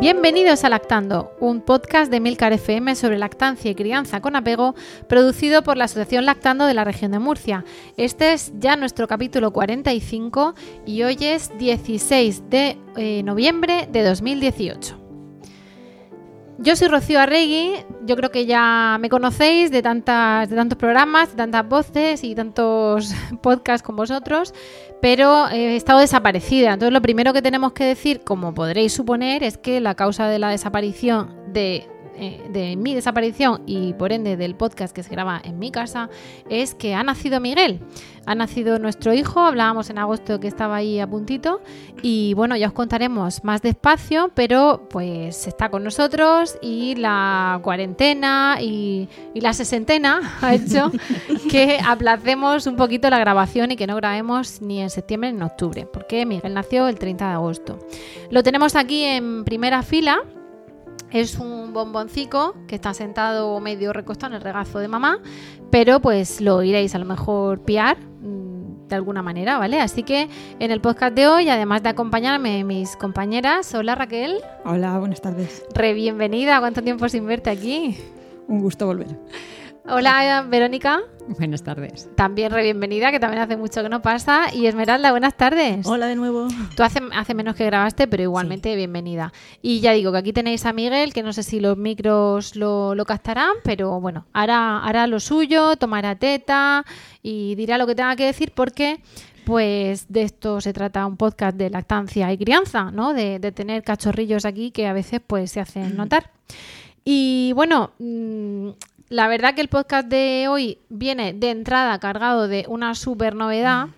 Bienvenidos a Lactando, un podcast de Milcar FM sobre lactancia y crianza con apego, producido por la Asociación Lactando de la región de Murcia. Este es ya nuestro capítulo 45 y hoy es 16 de eh, noviembre de 2018. Yo soy Rocío Arregui, yo creo que ya me conocéis de, tantas, de tantos programas, de tantas voces y tantos podcasts con vosotros, pero he estado desaparecida. Entonces lo primero que tenemos que decir, como podréis suponer, es que la causa de la desaparición de eh, de mi desaparición y por ende del podcast que se graba en mi casa es que ha nacido Miguel. Ha nacido nuestro hijo, hablábamos en agosto que estaba ahí a puntito y bueno, ya os contaremos más despacio, pero pues está con nosotros y la cuarentena y, y la sesentena ha hecho que aplacemos un poquito la grabación y que no grabemos ni en septiembre ni en octubre, porque Miguel nació el 30 de agosto. Lo tenemos aquí en primera fila es un bomboncico que está sentado medio recostado en el regazo de mamá, pero pues lo iréis a lo mejor piar mm, de alguna manera, ¿vale? Así que en el podcast de hoy, además de acompañarme mis compañeras, hola Raquel. Hola, buenas tardes. Re bienvenida, ¿cuánto tiempo sin verte aquí? Un gusto volver. Hola Verónica. Buenas tardes. También re bienvenida, que también hace mucho que no pasa. Y Esmeralda, buenas tardes. Hola de nuevo. Tú hace, hace menos que grabaste, pero igualmente bienvenida. Y ya digo que aquí tenéis a Miguel, que no sé si los micros lo, lo captarán, pero bueno, hará, hará lo suyo, tomará teta y dirá lo que tenga que decir porque pues de esto se trata un podcast de lactancia y crianza, ¿no? De, de tener cachorrillos aquí que a veces pues se hacen notar. Y bueno, mm, la verdad que el podcast de hoy viene de entrada cargado de una super novedad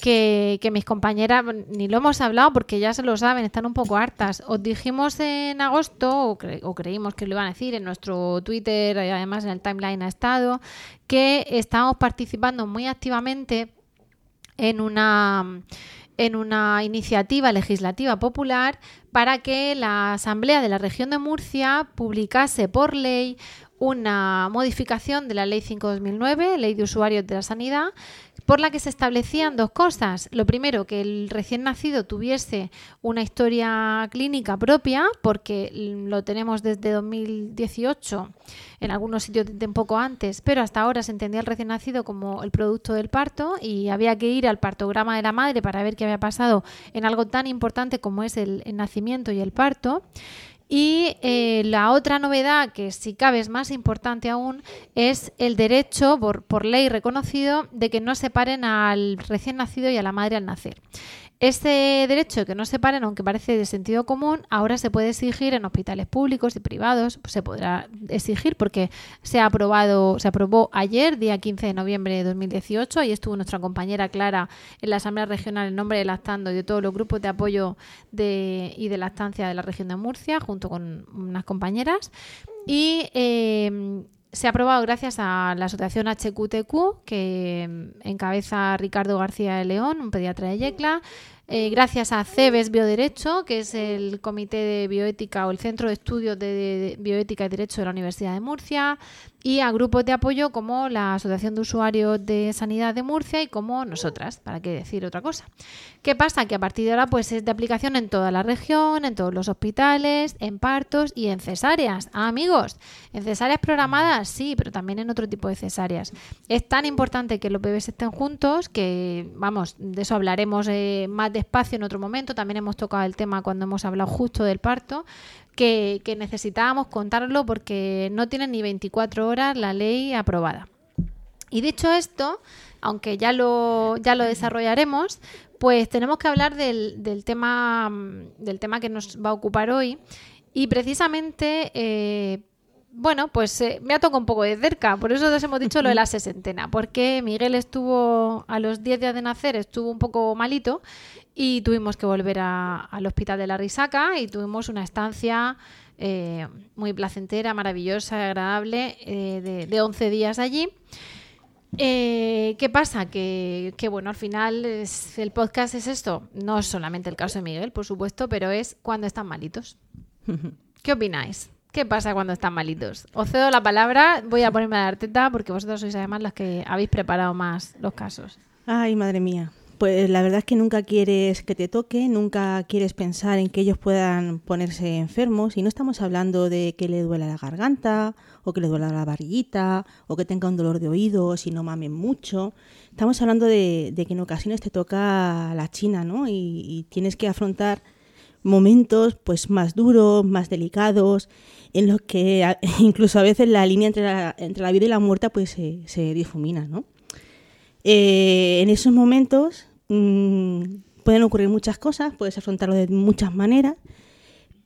que, que mis compañeras ni lo hemos hablado porque ya se lo saben, están un poco hartas. Os dijimos en agosto, o, o creímos que lo iban a decir en nuestro Twitter, y además en el timeline ha estado, que estamos participando muy activamente en una en una iniciativa legislativa popular para que la Asamblea de la Región de Murcia publicase por ley una modificación de la Ley 5-2009, Ley de Usuarios de la Sanidad, por la que se establecían dos cosas. Lo primero, que el recién nacido tuviese una historia clínica propia, porque lo tenemos desde 2018, en algunos sitios un poco antes, pero hasta ahora se entendía el recién nacido como el producto del parto y había que ir al partograma de la madre para ver qué había pasado en algo tan importante como es el nacimiento y el parto. Y eh, la otra novedad, que si cabe es más importante aún, es el derecho, por, por ley reconocido, de que no separen al recién nacido y a la madre al nacer. Este derecho de que no separen, aunque parece de sentido común, ahora se puede exigir en hospitales públicos y privados, pues se podrá exigir porque se ha aprobado, se aprobó ayer, día 15 de noviembre de 2018, ahí estuvo nuestra compañera Clara en la Asamblea Regional en nombre de Lactando y de todos los grupos de apoyo de, y de lactancia de la región de Murcia, junto con unas compañeras. Y eh, se ha aprobado gracias a la asociación HQTQ, que mm, encabeza Ricardo García de León, un pediatra de Yecla. Eh, gracias a CEBES Bioderecho, que es el Comité de Bioética o el Centro de Estudios de, de Bioética y Derecho de la Universidad de Murcia, y a grupos de apoyo como la Asociación de Usuarios de Sanidad de Murcia y como nosotras, para qué decir otra cosa. ¿Qué pasa? Que a partir de ahora pues es de aplicación en toda la región, en todos los hospitales, en partos y en cesáreas. Ah, amigos, en cesáreas programadas sí, pero también en otro tipo de cesáreas. Es tan importante que los bebés estén juntos que, vamos, de eso hablaremos eh, más despacio en otro momento. También hemos tocado el tema cuando hemos hablado justo del parto, que, necesitábamos contarlo porque no tienen ni 24 horas la ley aprobada. Y dicho esto, aunque ya lo, ya lo desarrollaremos, pues tenemos que hablar del, del tema, mm, del tema que nos va a ocupar hoy. Y precisamente, eh, bueno, pues eh, me ha tocado un poco de cerca, por eso os hemos dicho lo de la sesentena, porque Miguel estuvo a los 10 días de nacer, estuvo un poco malito y tuvimos que volver a- al hospital de la Risaca y tuvimos una estancia eh, muy placentera, maravillosa, agradable, eh, de, de 11 días allí. Eh, ¿Qué pasa? Que, que, bueno, al final es- el podcast es esto. No es solamente el caso de Miguel, por supuesto, pero es cuando están malitos. ¿Qué opináis? ¿Qué pasa cuando están malitos? Os cedo la palabra, voy a ponerme a dar teta porque vosotros sois además las que habéis preparado más los casos. Ay, madre mía. Pues la verdad es que nunca quieres que te toque, nunca quieres pensar en que ellos puedan ponerse enfermos. Y no estamos hablando de que le duela la garganta, o que le duela la barriguita, o que tenga un dolor de oídos y no mamen mucho. Estamos hablando de, que en ocasiones te toca la china, ¿no? Y, tienes que afrontar momentos pues más duros, más delicados, en los que incluso a veces la línea entre la, entre la vida y la muerte pues se, se difumina, ¿no? Eh, en esos momentos mm, pueden ocurrir muchas cosas, puedes afrontarlo de muchas maneras,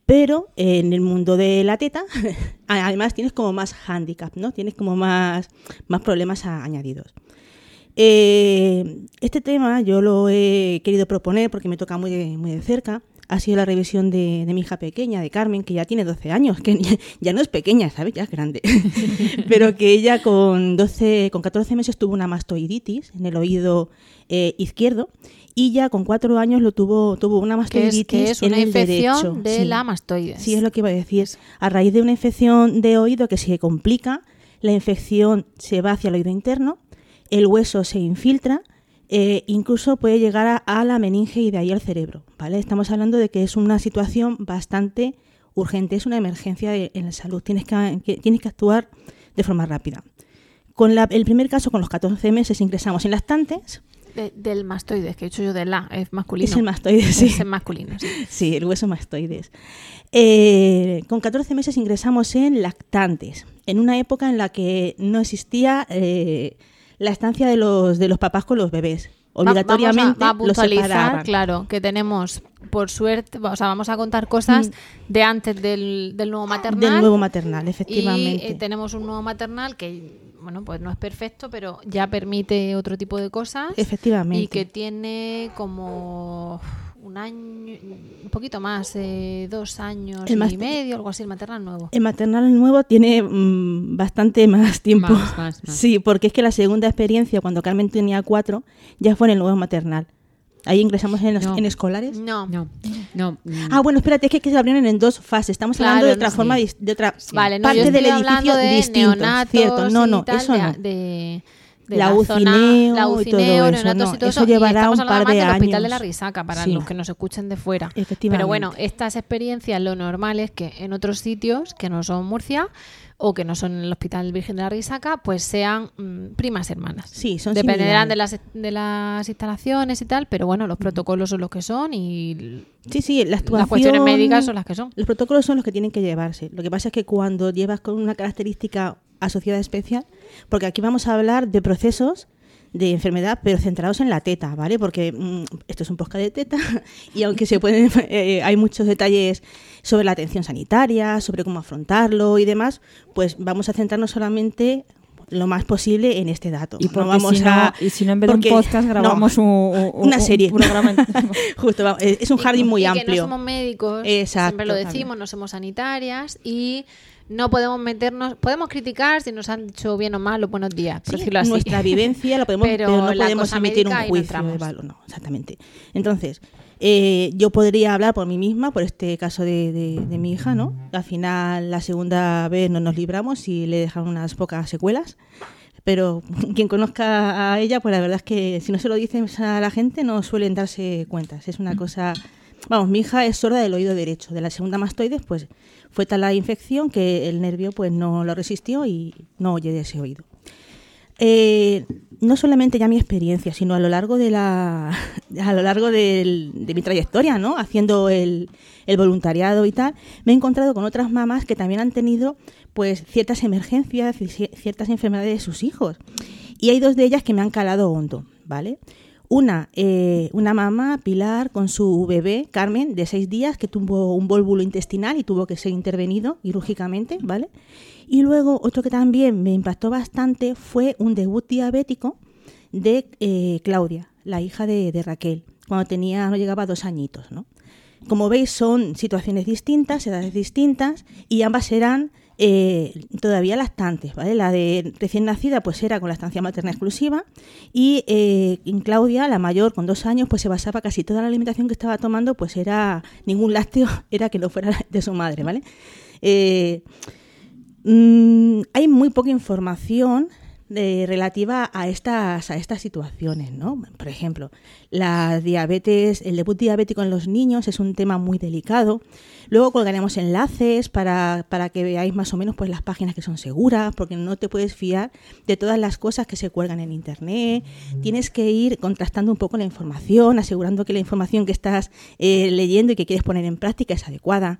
pero en el mundo de la teta, además tienes como más handicap, ¿no? Tienes como más, más problemas añadidos. Eh, este tema yo lo he querido proponer porque me toca muy muy de cerca. Ha sido la revisión de, de mi hija pequeña, de Carmen, que ya tiene 12 años, que ya, no es pequeña, ¿sabes? Ya es grande. Pero que ella con, 12, con 14 meses tuvo una mastoiditis en el oído eh, izquierdo y ya con 4 años lo tuvo, tuvo una Que mastoiditis es, que es en una el infección derecho. de Sí. la mastoides. Sí, es lo que iba a decir. A raíz de una infección de oído que se complica, la infección se va hacia el oído interno, el hueso se infiltra, eh, incluso puede llegar a, a la meninge y de ahí al cerebro. ¿vale? Estamos hablando de que es una situación bastante urgente, es una emergencia de- en la salud. Tienes que, que- tienes que actuar de forma rápida. Con la- el primer caso, con los 14 meses, ingresamos en lactantes. De- del mastoides, que he dicho yo de la, es masculino. Es el mastoides, sí. Es el masculino, sí. Sí, el hueso mastoides. Eh, con 14 meses ingresamos en lactantes, en una época en la que no existía eh, la estancia de los, de los papás con los bebés. Va- Obligatoriamente vamos a, va a los claro, que tenemos, por suerte, o sea, vamos a contar cosas de antes del, del nuevo maternal. Mm. Del nuevo maternal, Y efectivamente. eh, tenemos un nuevo maternal que, bueno, pues no es perfecto, pero ya permite otro tipo de cosas. Efectivamente. Y que tiene como un año, un poquito más, eh, dos años El y medio, algo así, el maternal nuevo. El maternal nuevo tiene mm, bastante más tiempo. Más, más, más. Sí, porque es que la segunda experiencia, cuando Carmen tenía cuatro, ya fue en el nuevo maternal. Ahí ingresamos en, los- No. en escolares. No. No, no. mm, Ah, bueno, espérate, es que, que se abrieron en dos fases. Estamos Claro, hablando de otra forma, de otra Vale, no, yo parte del edificio de distinto, ¿cierto? No, no, tal, eso no. de- de La zona- UCINEO la y todo UCINEO, eso, neonatos no, y todo eso eso, y llevará estamos un par de más del hospital de la años. Risaca, para Sí. los que nos escuchen de fuera. Efectivamente. Pero bueno, estas experiencias lo normal es que en otros sitios que no son Murcia o que no son el Hospital Virgen de la Risaca, pues sean mm, primas hermanas. Sí, son Dependerán de las, de las instalaciones y tal, pero bueno, los protocolos son los que son y Sí, sí, la las cuestiones médicas son las que son. Los protocolos son los que tienen que llevarse. Lo que pasa es que cuando llevas con una característica asociada especial, porque aquí vamos a hablar de procesos de enfermedad, pero centrados en la teta, ¿vale? Porque mm, esto es un podcast de teta y aunque se pueden, eh, hay muchos detalles sobre la atención sanitaria, sobre cómo afrontarlo y demás, pues vamos a centrarnos solamente lo más posible en este dato. Y No vamos si no, a y si no en vez de porque- un podcast no, grabamos un, un- una un serie. Justo, vamos, es un jardín muy y amplio. que no somos médicos, Exacto, siempre lo también. decimos, no somos sanitarias y no podemos meternos, podemos criticar si nos han dicho bien o mal los buenos días, por Sí, decirlo así. Nuestra vivencia la podemos, Pero pero, no la podemos emitir un no juicio de valor. No, exactamente. Entonces, eh, yo podría hablar por mí misma, por este caso de, de- de mi hija, ¿no? Al final, la segunda vez no nos libramos y le dejaron unas pocas secuelas. Pero quien conozca a ella, pues la verdad es que si no se lo dicen a la gente, no suelen darse cuentas. Es una cosa. Vamos, mi hija es sorda del oído derecho. De la segunda mastoides, pues fue tal la infección que el nervio pues no lo resistió y no oye de ese oído. Eh, no solamente ya mi experiencia, sino a lo largo de la a lo largo de mi trayectoria, ¿no? Haciendo el, el voluntariado y tal, me he encontrado con otras mamás que también han tenido pues ciertas emergencias ciertas enfermedades de sus hijos. Y hay dos de ellas que me han calado hondo, ¿vale? Una, eh, una mamá, Pilar, con su bebé, Carmen, de seis días, que tuvo un vólvulo intestinal y tuvo que ser intervenido quirúrgicamente, ¿vale? Y luego otro que también me impactó bastante fue un debut diabético de eh, Claudia, la hija de, Raquel, cuando tenía, no llegaba a dos añitos, ¿no? Como veis, son situaciones distintas, edades distintas, y ambas eran eh, todavía lactantes, ¿vale? La de recién nacida, pues era con la estancia materna exclusiva, y eh, en Claudia, la mayor, con dos años, pues se basaba casi toda la alimentación que estaba tomando, pues era ningún lácteo, era que no fuera de su madre, ¿vale? Eh, mm, hay muy poca información relativa a estas, a estas situaciones, ¿no? Por ejemplo, la diabetes, el debut diabético en los niños es un tema muy delicado. Luego colgaremos enlaces para, para que veáis más o menos pues, las páginas que son seguras, porque no te puedes fiar de todas las cosas que se cuelgan en Internet. Tienes que ir contrastando un poco la información, asegurando que la información que estás eh, leyendo y que quieres poner en práctica es adecuada.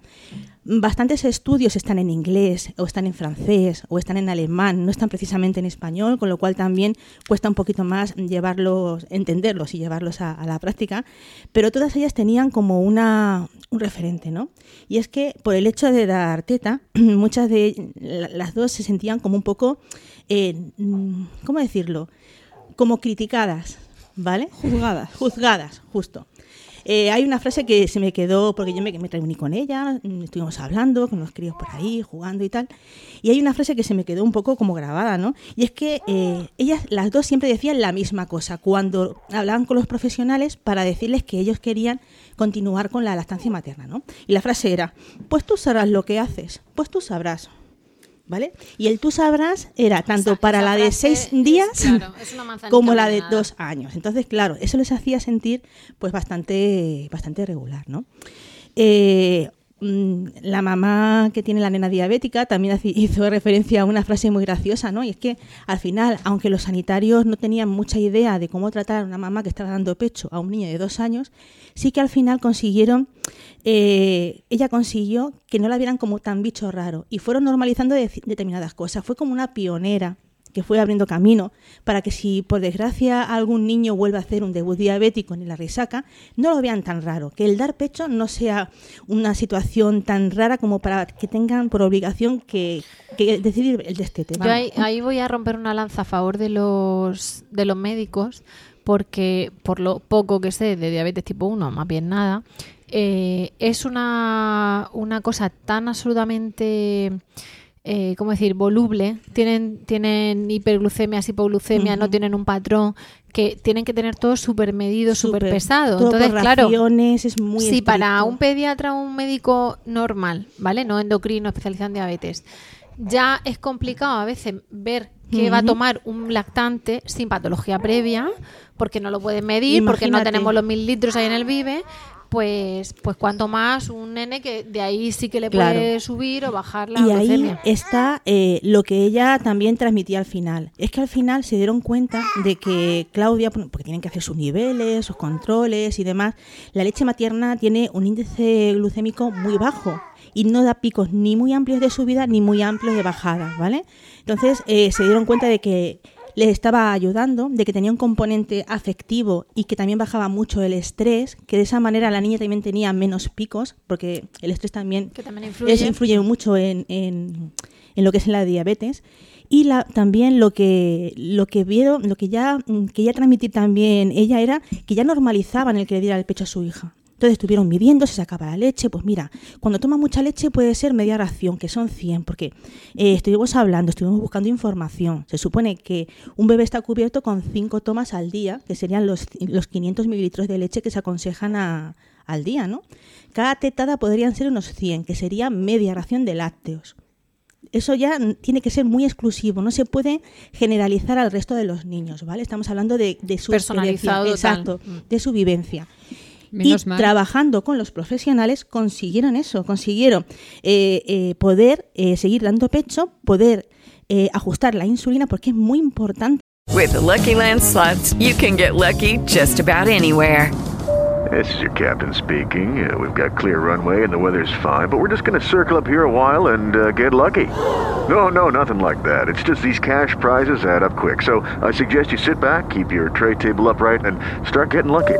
Bastantes estudios están en inglés, o están en francés, o están en alemán, no están precisamente en español, con lo cual también cuesta un poquito más llevarlos, entenderlos y llevarlos a, a la práctica. Pero todas ellas tenían como una, un referente, ¿no? Y es que por el hecho de dar teta, muchas de la- las dos se sentían como un poco, eh, mm, ¿cómo decirlo? Como criticadas, ¿vale? Juzgadas. Juzgadas, justo. Eh, hay una frase que se me quedó, porque yo me, reuní con ella, mm, estuvimos hablando con los críos por ahí, jugando y tal, y hay una frase que se me quedó un poco como grabada, ¿no? Y es que eh, ellas, las dos siempre decían la misma cosa cuando hablaban con los profesionales para decirles que ellos querían continuar con la lactancia materna, ¿no? Y la frase era, pues tú sabrás lo que haces, pues tú sabrás. ¿Vale? Y el tú sabrás era tanto para la de seis es- días claro, es como la de dos años. Entonces, claro, eso les hacía sentir pues bastante, bastante regular, ¿no? Eh, la mamá que tiene la nena diabética también hizo referencia a una frase muy graciosa, ¿no? Y es que al final, aunque los sanitarios no tenían mucha idea de cómo tratar a una mamá que estaba dando pecho a un niño de dos años, sí que al final consiguieron, eh, ella consiguió que no la vieran como tan bicho raro y fueron normalizando de- determinadas cosas. Fue como una pionera que fue abriendo camino para que si por desgracia algún niño vuelve a hacer un debut diabético en la risaca, no lo vean tan raro, que el dar pecho no sea una situación tan rara como para que tengan por obligación que, que decidir el destete. Yo ahí voy a romper una lanza a favor de los, de los médicos, porque por lo poco que sé de diabetes tipo 1, más bien nada, eh, es una, una cosa tan absolutamente, eh, ¿cómo decir?, voluble. Tienen, tienen hiperglucemias, hipoglucemias, no tienen un patrón, que tienen que tener todo súper medido, súper pesado. Todo Entonces, por claro, raciones, es muy si para un pediatra o un médico normal, ¿vale? No endocrino especializado en diabetes, ya es complicado a veces ver que va a tomar un lactante sin patología previa, porque no lo pueden medir, porque no tenemos los mil litros ahí en el Vive, pues, pues cuanto más un nene que de ahí sí que le Claro. puede subir o bajar la Y ahí está eh, lo que ella también transmitía al final. Es que al final se dieron cuenta de que Claudia, porque tienen que hacer sus niveles, sus controles y demás, la leche materna tiene un índice glucémico muy bajo y no da picos ni muy amplios de subida ni muy amplios de bajada, ¿vale? Entonces eh, se dieron cuenta de que les estaba ayudando, de que tenía un componente afectivo y que también bajaba mucho el estrés, que de esa manera la niña también tenía menos picos, porque el estrés también Que también influye. eso influye mucho en, en- en lo que es la diabetes. Y la, también lo que, lo que vieron, lo que ya mm, quería transmitir también ella era que ya normalizaban el que le diera el pecho a su hija. Entonces estuvieron midiendo, se sacaba la leche. Pues mira, cuando toma mucha leche puede ser media ración, que son 100, porque eh, estuvimos hablando, estuvimos buscando información. Se supone que un bebé está cubierto con 5 tomas al día, que serían los, los 500 mililitros de leche que se aconsejan a- al día, ¿no? Cada tetada podrían ser unos 100, que sería media ración de lácteos. Eso ya tiene que ser muy exclusivo, no se puede generalizar al resto de los niños, ¿vale? Estamos hablando de, de su Personalizado exacto, de su vivencia. Menos y mal. trabajando con los profesionales consiguieron eso, consiguieron eh, eh, poder eh, seguir dando pecho, poder eh, ajustar la insulina, porque es muy importante With the Lucky Land slots, you can get lucky just about anywhere. This is your captain speaking. Uh, we've got clear runway and the weather's fine, but we're just going to circle up here a while and uh, get lucky. No, no, nothing like that. It's just these cash prizes add up quick. So I suggest you sit back, keep your tray table upright, and start getting lucky.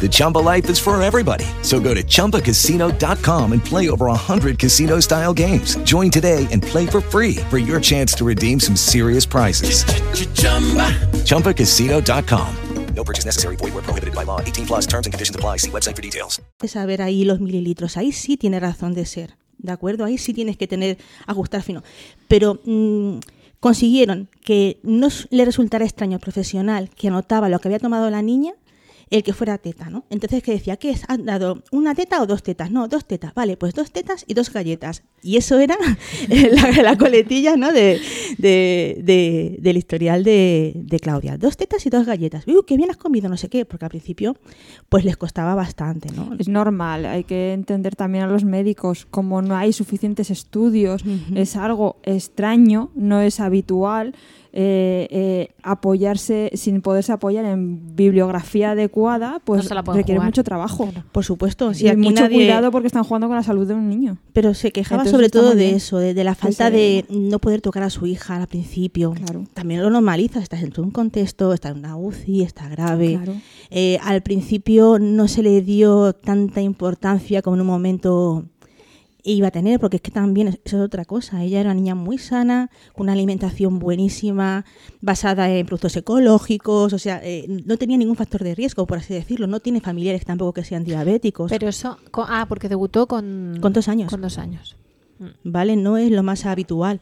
The Chumba life is for everybody. So go to ChumbaCasino.com and play over 100 casino style games. Join today and play for free for your chance to redeem some serious prizes. ChumbaCasino.com. No purchase necessary. Void where prohibited by law. 18 plus terms and conditions apply. See website for details. de saber ahí los mililitros. Ahí sí tiene razón de ser, ¿de acuerdo? Ahí sí tienes que tener, ajustar fino. Pero mm, consiguieron que no le resultara extraño al profesional que anotaba lo que había tomado la niña el que fuera teta, ¿no? Entonces que decía, ¿qué es? ¿Han dado una teta o dos tetas? No, dos tetas, vale, pues dos tetas y dos galletas. Y eso era la, la coletilla, ¿no? De, de- de- del historial de, de Claudia. Dos tetas y dos galletas. Uy, qué bien has comido, no sé qué, porque al principio pues les costaba bastante, ¿no? Es normal, hay que entender también a los médicos, como no hay suficientes estudios, es algo extraño, no es habitual eh, eh, apoyarse, sin poderse apoyar en bibliografía adecuada, pues No requiere jugar. mucho trabajo. Por supuesto, sí, y aquí mucho nadie- cuidado porque están jugando con la salud de un niño. Pero se quejaba Entonces sobre todo de eso, de, de la falta de no poder tocar a su hija al principio. Claro. También lo normalizas, estás en un contexto, está en una UCI, está grave. Claro. Eh, al principio no se le dio tanta importancia como en un momento iba a tener, porque es que también es- eso es otra cosa. Ella era una niña muy sana, con una alimentación buenísima, basada en productos ecológicos, o sea, eh, no tenía ningún factor de riesgo, por así decirlo. No tiene familiares tampoco que sean diabéticos. Pero eso, ah, porque debutó con... Con dos años. Con dos años. ¿vale? No es lo más habitual.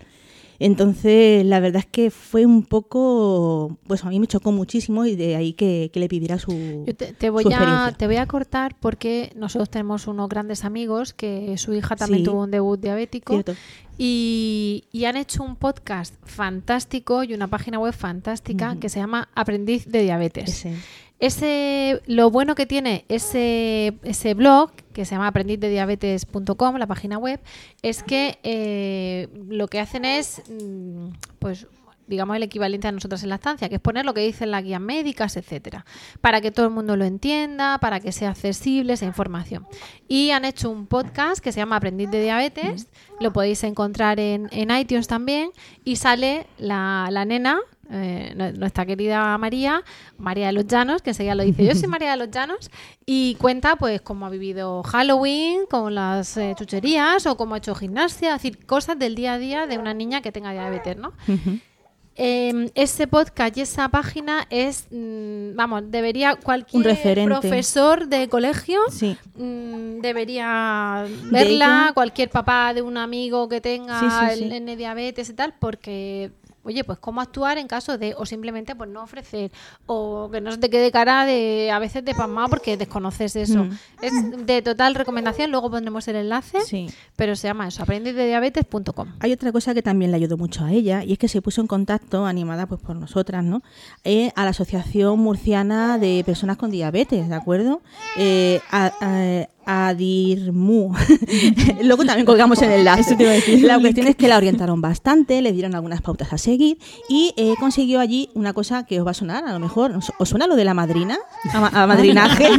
Entonces, la verdad es que fue un poco, pues a mí me chocó muchísimo y de ahí que, que le pidiera su, Yo te, te voy su a, te voy a cortar porque nosotros tenemos unos grandes amigos que su hija también Sí. tuvo un debut diabético y, y han hecho un podcast fantástico y una página web fantástica que se llama Aprendiz de Diabetes. Ese. Ese, lo bueno que tiene ese, ese blog, que se llama aprendizdediabetes.com, la página web, es que eh, lo que hacen es, mm, pues, digamos, el equivalente a nosotros en la estancia, que es poner lo que dicen las guías médicas, etcétera, para que todo el mundo lo entienda, para que sea accesible esa información. Y han hecho un podcast que se llama Aprendiz de Diabetes, lo podéis encontrar en, en iTunes también, y sale la, la nena, eh, nu- nuestra querida María, María de los Llanos, que enseguida lo dice, yo soy María de los Llanos, y cuenta pues cómo ha vivido Halloween, con las eh, chucherías, o cómo ha hecho gimnasia, es decir, cosas del día a día de una niña que tenga diabetes, ¿no? Eh, ese podcast y esa página es, mm, vamos, debería cualquier referente. profesor de colegio Sí. mm, debería De verla, cualquier papá de un amigo que tenga Sí, sí, el diabetes y tal, porque oye, pues cómo actuar en caso de o simplemente pues no ofrecer o que no se te quede cara de a veces de pasmado porque desconoces eso. Mm. Es de total recomendación, luego pondremos el enlace, Sí. pero se llama eso, aprendizdediabetes.com. Hay otra cosa que también le ayudó mucho a ella y es que se puso en contacto, animada pues por nosotras, ¿no? Eh, a la Asociación Murciana de Personas con Diabetes, ¿de acuerdo? Eh, a- a- Adirmu. Luego también colgamos el enlace. La cuestión es que la orientaron bastante, le dieron algunas pautas a seguir y eh, consiguió allí una cosa que os va a sonar, a lo mejor. ¿Os, suena lo de la madrina? A, ma- a madrinaje.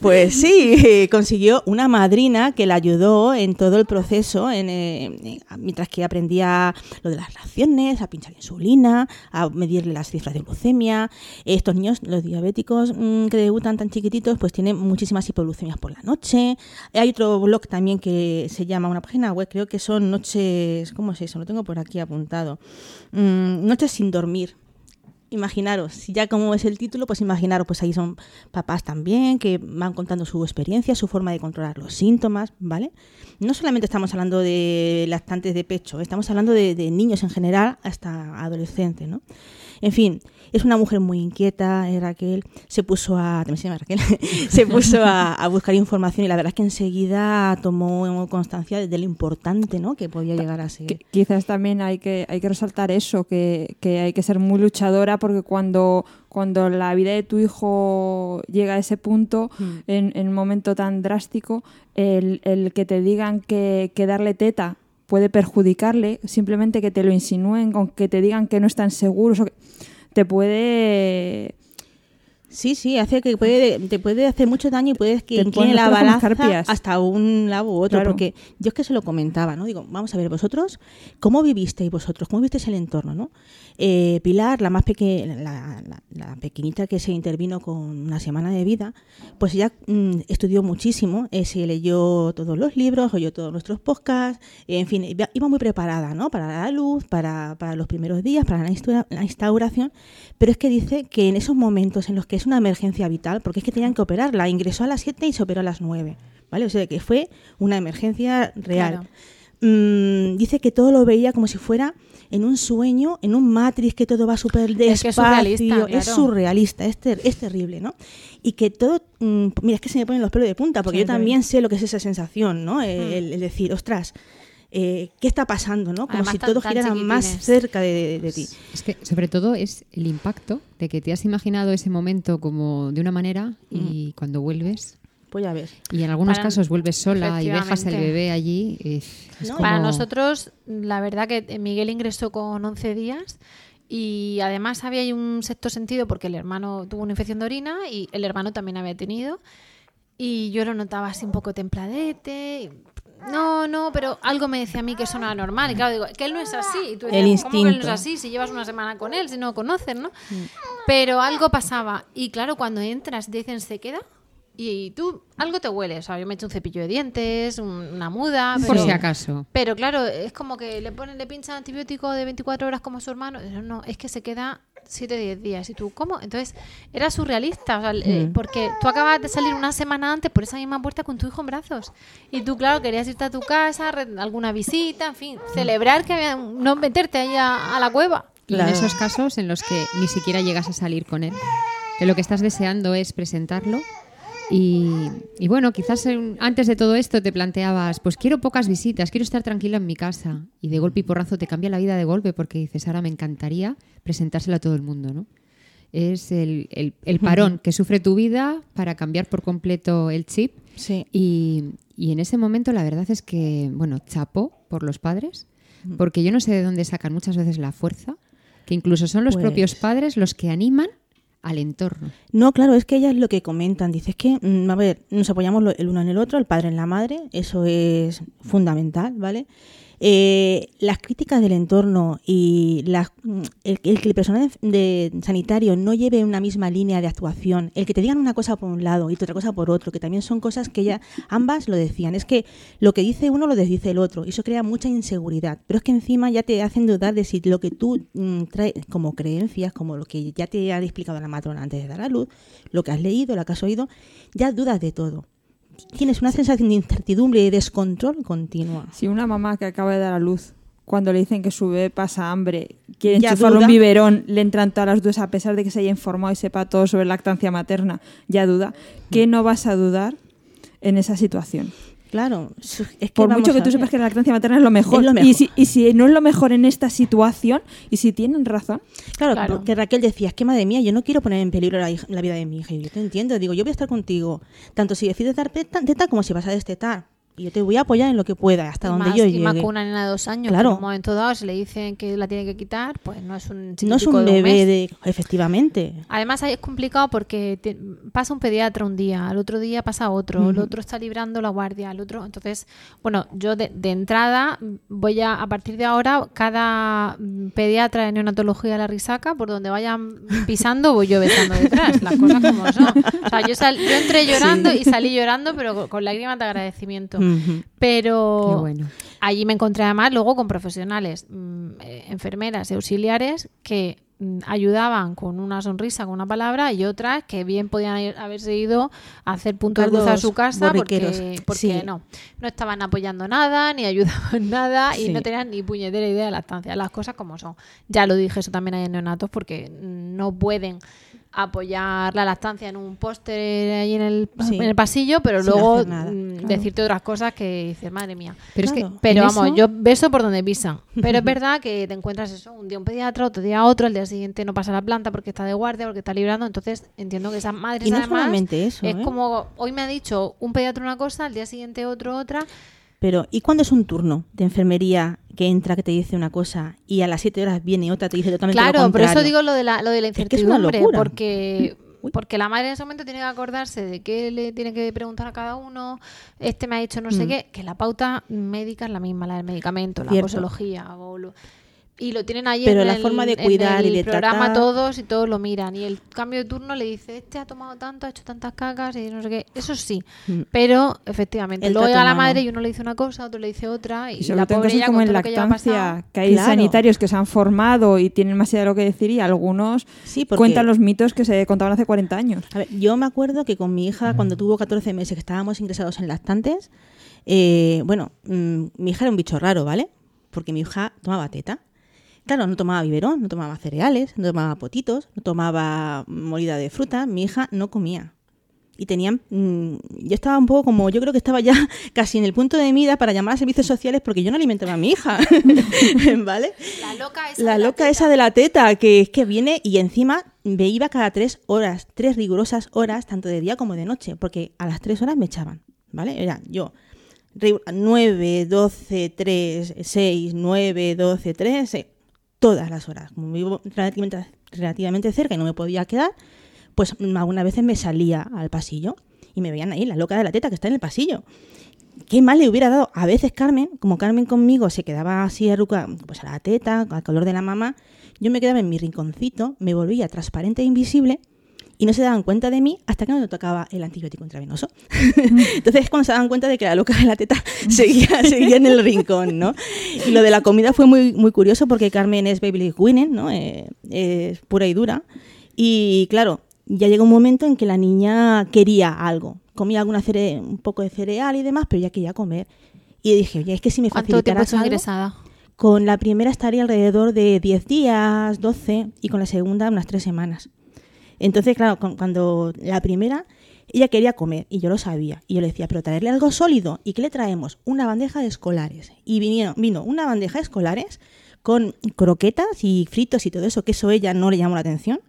Pues sí, consiguió una madrina que la ayudó en todo el proceso, en, eh, en- mientras que aprendía lo de las reacciones, a pinchar insulina, a medirle las cifras de glucemia. Estos niños, los diabéticos mm, que debutan tan chiquititos, pues tienen muchísimas hipoglucemias por la noche. Hay otro blog también que se llama, una página web, creo que son noches, ¿cómo es eso? Lo tengo por aquí apuntado. Mm, noches sin dormir. Imaginaros, ya como es el título, pues imaginaros, pues ahí son papás también que van contando su experiencia, su forma de controlar los síntomas, ¿vale? No solamente estamos hablando de lactantes de pecho, estamos hablando de, de niños en general hasta adolescentes, ¿no? En fin, es una mujer muy inquieta, eh, Raquel, se puso a, también se llama Raquel, se puso a, a buscar información y la verdad es que enseguida tomó constancia de lo importante, ¿no? Que podía llegar a ser. Quizás también hay que, hay que resaltar eso, que, que hay que ser muy luchadora porque cuando, cuando la vida de tu hijo llega a ese punto, Mm. en, en un momento tan drástico, el, el que te digan que, que darle teta puede perjudicarle, simplemente que te lo insinúen, o que te digan que no están seguros, o que te puede Sí, sí, hace que puede, te puede hacer mucho daño y puedes que ponen la balanza hasta un lado u otro. Claro. Porque yo es que se lo comentaba, ¿no? Digo, vamos a ver, vosotros, ¿cómo vivisteis vosotros? ¿Cómo visteis el entorno, no? Eh, Pilar, la más pequeña, la, la- la pequeñita que se intervino con una semana de vida, pues ella mm, estudió muchísimo, eh, se leyó todos los libros, oyó todos nuestros podcasts, eh, en fin, iba, iba muy preparada, ¿no? Para la luz, para, para los primeros días, para la, la instauración, pero es que dice que en esos momentos en los que es una emergencia vital, porque es que tenían que operarla, ingresó a las 7 y se operó a las 9, ¿vale? O sea que fue una emergencia real. Claro. Mm, dice que todo lo veía como si fuera en un sueño, en un matriz, que todo va súper despacio. Es que es surrealista, Es surrealista, es, ter- es terrible, ¿no? Y que todo, mm, mira, es que se me ponen los pelos de punta, porque Sí, yo también. sé lo que es esa sensación, ¿no? El, el decir, ostras, eh, ¿qué está pasando, no? Como Además, si tan- todo girara más cerca de, de- de ti. Es que sobre todo es el impacto de que te has imaginado ese momento como de una manera y cuando vuelves, Pues ya ves. y en algunos Para- casos vuelves sola y dejas el bebé allí, es, es No, Para como- nosotros, la verdad que Miguel ingresó con 11 días y además había ahí un sexto sentido porque el hermano tuvo una infección de orina y el hermano también había tenido. Y yo lo notaba así un poco templadete. No, no, pero algo me decía a mí que eso no era normal. Y claro, digo, que él no es así. Y tú El decías, ¿cómo que él no es instinto. así? Si llevas una semana con él, si no lo conoces, ¿no? Pero algo pasaba. Y claro, cuando entras, dicen, se queda. Y tú, algo te huele. O sea, yo me he hecho un cepillo de dientes, un- una muda. por pero- si acaso. pero claro, es como que le ponen, le pinchan antibiótico de 24 horas como a su hermano. No, no, es que se queda 7 10 días. ¿Y tú cómo? Entonces, era surrealista. O sea, eh, Mm. porque tú acabas de salir una semana antes por esa misma puerta con tu hijo en brazos. Y tú, claro, querías irte a tu casa, alguna visita, en fin, celebrar que había, no meterte ahí a, a la cueva. Y en esos casos en los que ni siquiera llegas a salir con él, que lo que estás deseando es presentarlo. Y, y bueno, quizás antes de todo esto te planteabas, pues quiero pocas visitas, quiero estar tranquila en mi casa. Y de golpe y porrazo te cambia la vida de golpe porque dices, ahora me encantaría presentárselo a todo el mundo, ¿no? Es el, el- el parón que sufre tu vida para cambiar por completo el chip. Sí. Y, y en ese momento la verdad es que, bueno, chapó por los padres, porque yo no sé de dónde sacan muchas veces la fuerza, que incluso son los Pues- propios padres los que animan al entorno. No, claro, es que ellas lo que comentan, dice, es que, mm, a ver, nos apoyamos el uno en el otro, el padre en la madre, eso es fundamental, ¿vale? Eh, las críticas del entorno y mm, el, el que el personal de, sanitario no lleve una misma línea de actuación, el que te digan una cosa por un lado y otra cosa por otro, que también son cosas que ya ambas lo decían, es que lo que dice uno lo dice el otro y eso crea mucha inseguridad, pero es que encima ya te hacen dudar de si lo que tú mm, traes como creencias, como lo que ya te ha explicado la matrona antes de dar a luz, lo que has leído, lo que has oído, ya dudas de todo. Tienes una sensación de incertidumbre y descontrol continua. Si una mamá que acaba de dar a luz, cuando le dicen que su bebé pasa hambre, quiere enchufarle un biberón, le entran todas las dudas a pesar de que se haya informado y sepa todo sobre lactancia materna, ya duda. ¿Qué Mm. no vas a dudar en esa situación? Claro, es que Por mucho que tú sepas que la lactancia materna es lo mejor. Es lo Y, si, y si no es lo mejor en esta situación, y si tienen razón, Claro, Claro. porque Raquel decía, es que madre mía, yo no quiero poner en peligro la, hija- la vida de mi hija. Y yo te entiendo, digo, yo voy a estar contigo, tanto si decides dar teta, teta como si vas a destetar. Y yo te voy a apoyar en lo que pueda, hasta Y donde más, yo y llegue. más con una nena de dos años, Claro. en un momento dado se le dicen que la tiene que quitar, pues no es un no es un de bebé de... Efectivamente. Además ahí es complicado porque te- pasa un pediatra un día, al otro día pasa otro, el otro está librando la guardia, el otro. Entonces, bueno, yo de, de entrada voy a, a partir de ahora, cada mm, pediatra de neonatología de la risaca, por donde vayan pisando, voy yo besando detrás, las cosas como son. O sea, yo, sal- yo entré llorando y salí llorando, pero con, con lágrimas de agradecimiento. Pero bueno. allí me encontré además luego con profesionales, mm, eh, enfermeras y auxiliares que mm, ayudaban con una sonrisa, con una palabra y otras que bien podían haberse ido a hacer punto de cruz a su casa porque, borriqueros. porque Sí. no, no estaban apoyando nada, ni ayudaban nada y no tenían ni puñetera idea de la estancia, las cosas como son. Ya lo dije eso también hay en neonatos porque no pueden apoyar la lactancia en un póster ahí en el, Sí. en el pasillo, pero luego nada, mm, claro. decirte otras cosas que dices, madre mía. Pero es que Pero vamos, eso- yo beso por donde pisan. Pero es verdad que te encuentras eso, un día un pediatra, otro día otro, el día siguiente no pasa la planta porque está de guardia, porque está librando. Entonces entiendo que esas madres Y no además solamente eso, es ¿eh? como hoy me ha dicho un pediatra una cosa, al día siguiente otro otra. Pero, ¿y cuándo es un turno de enfermería que entra, que te dice una cosa y a las 7 horas viene otra, te dice totalmente lo Claro, por contrario? eso digo lo de la, lo de la Es que es una incertidumbre, locura. porque porque la madre en ese momento tiene que acordarse de qué le tiene que preguntar a cada uno, este me ha dicho no sé Mm. qué, que la pauta médica es la misma, la del medicamento, la posología o lo- y lo tienen ahí Pero en la el, forma de en cuidar y de programa tratar- todos y todos lo miran y el cambio de turno le dice este ha tomado tanto, ha hecho tantas cacas y no sé qué, eso sí, Mm. pero efectivamente El luego llega la madre y uno le dice una cosa, otro le dice otra y, Y sobre la todo en pobre casos ella como con en que lactancia, que hay Claro. sanitarios que se han formado y tienen más idea de lo que decir y algunos Sí, porque- cuentan los mitos que se contaban hace 40 años. A ver, yo me acuerdo que con mi hija, cuando tuvo 14 meses, que estábamos ingresados en lactantes, eh, bueno, mm, mi hija era un bicho raro, ¿vale? Porque mi hija tomaba teta. Claro, no tomaba biberón, no tomaba cereales, no tomaba potitos, no tomaba molida de fruta. Mi hija no comía. Y tenían. mm, yo estaba un poco como. Yo creo que estaba ya casi en el punto de mida para llamar a servicios sociales porque yo no alimentaba a mi hija. ¿Vale? La loca esa La de la loca teta. esa de la teta, que es que viene y encima me iba cada tres horas, tres rigurosas horas, tanto de día como de noche, porque a las tres horas me echaban, ¿vale? Era yo, ri- 9, 12, 3, 6, 9, 12, 3, eh, todas las horas. Como vivo relativamente, relativamente cerca y no me podía quedar, pues algunas veces me salía al pasillo y me veían ahí, la loca de la teta que está en el pasillo. Qué mal le hubiera dado. A veces Carmen, como Carmen conmigo se quedaba así arruga, pues a la teta, al color de la mamá, yo me quedaba en mi rinconcito, me volvía transparente e invisible y no se daban cuenta de mí hasta que no me tocaba el antibiótico intravenoso. Entonces es cuando se daban cuenta de que la loca de la teta seguía, seguía en el rincón, ¿no? Y lo de la comida fue muy, muy curioso porque Carmen es baby winning, ¿no? Eh, es pura y dura. Y claro, ya llegó un momento en que la niña quería algo. Comía alguna cere un poco de cereal y demás, pero ya quería comer. Y dije, oye, es que si me ¿Cuánto tiempo facilitaras algo... ingresada? Con la primera estaría alrededor de 10 días, 12, y con la segunda unas 3 semanas. Entonces, claro, cu- cuando la primera, ella quería comer, y yo lo sabía. Y yo le decía, pero traerle algo sólido. ¿Y qué le traemos? Una bandeja de escolares. Y vinieron, vino una bandeja de escolares con croquetas y fritos y todo eso, que eso ella no le llamó la atención.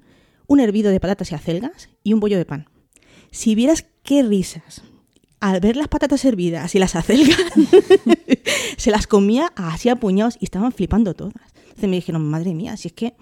Un hervido de patatas y acelgas y un bollo de pan. Si vieras qué risas al ver las patatas hervidas y las acelgas, se las comía así a puñados y estaban flipando todas. Entonces me dijeron, madre mía, si es que,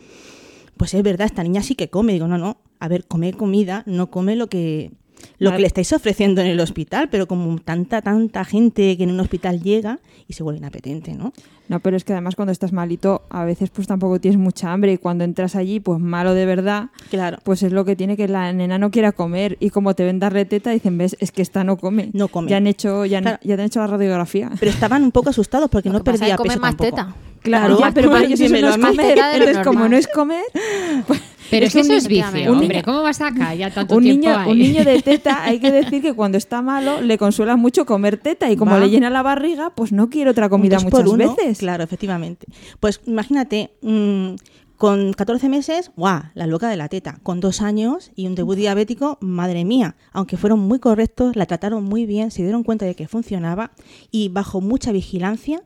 pues es verdad, esta niña sí que come. Digo, no, no, a ver, come comida, no come lo que, lo Vale. que le estáis ofreciendo en el hospital, pero como tanta, tanta gente que en un hospital llega y se vuelve inapetente, ¿no? No, pero es que además cuando estás malito, a veces pues tampoco tienes mucha hambre y cuando entras allí, pues malo de verdad, Claro. pues es lo que tiene que la nena no quiera comer y como te ven darle teta dicen, ves, es que esta no come. No come. Ya han hecho, ya, han- ya te han hecho la radiografía. Pero estaban un poco asustados porque Lo no que pasa es perdía come peso más tampoco. teta. Claro, ya, pero para ellos eso no es comer. Entonces, como no es comer, pues, Pero es que eso es vicio, un hombre. ¿Cómo vas acá ya tanto un tiempo niño, ahí? un niño de teta, hay que decir que cuando está malo le consuela mucho comer teta y como Va. le llena la barriga, pues no quiere otra comida muchas por uno, veces. Claro, efectivamente. Pues imagínate, mm, con 14 meses, ¡guau! La loca de la teta. Con dos años y un debut diabético, madre mía. Aunque fueron muy correctos, la trataron muy bien, se dieron cuenta de que funcionaba y bajo mucha vigilancia.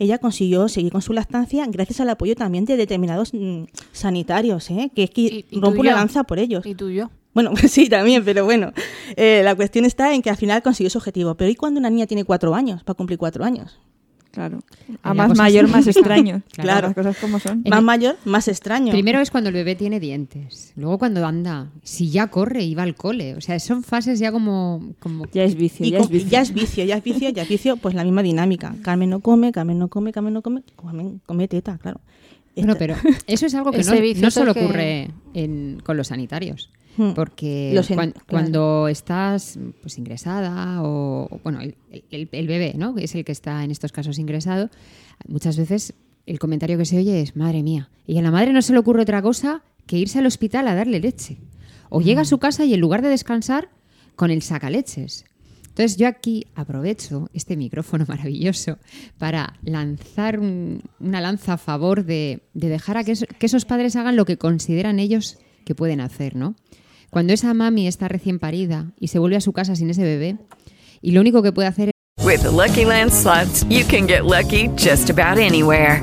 Ella consiguió seguir con su lactancia gracias al apoyo también de determinados mm, sanitarios, ¿eh? que es que Y- y rompo una tuyo. lanza por ellos. Y tú y yo. Bueno, sí, también, pero bueno. Eh, la cuestión está en que al final consiguió su objetivo. Pero ¿y cuando una niña tiene cuatro años? Para cumplir cuatro años. Claro. A más mayor, más extraño. Claro. Las cosas como son. En Más el- mayor, más extraño. Primero es cuando el bebé tiene dientes. Luego cuando anda. Si ya corre y va al cole. O sea, son fases ya como. como Ya es vicio, Y ya es vicio. ya es vicio, ya es vicio, ya es vicio, pues la misma dinámica. Carmen no come, Carmen no come, Carmen no come, Carmen come teta, claro. Bueno, pero eso es algo que no, solo que- ocurre en- con los sanitarios. Hmm. Porque Los en- cuan- claro. cuando estás pues ingresada o, o, bueno, el, el- el bebé, ¿no? Que es el que está en estos casos ingresado, muchas veces el comentario que se oye es, madre mía, y a la madre no se le ocurre otra cosa que irse al hospital a darle leche. O llega a su casa y en lugar de descansar, con el sacaleches. Entonces yo aquí aprovecho este micrófono maravilloso para lanzar un- una lanza a favor de, de dejar a que esos padres hagan lo que consideran ellos que pueden hacer, ¿no? Cuando esa mami está recién parida y se vuelve a su casa sin ese bebé y lo único que puede hacer With the Lucky Land slots, you can get lucky just about anywhere.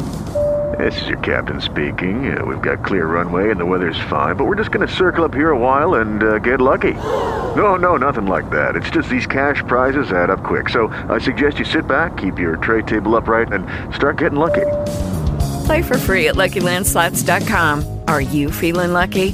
This is your captain speaking. Uh, we've got clear runway and the weather's fine, but we're just going to circle up here a while and uh, get lucky. No, no, nothing like that. It's just these cash prizes add up quick. So I suggest you sit back, keep your tray table upright, and start getting lucky. Play for free at LuckyLandSlots.com. Are you feeling lucky?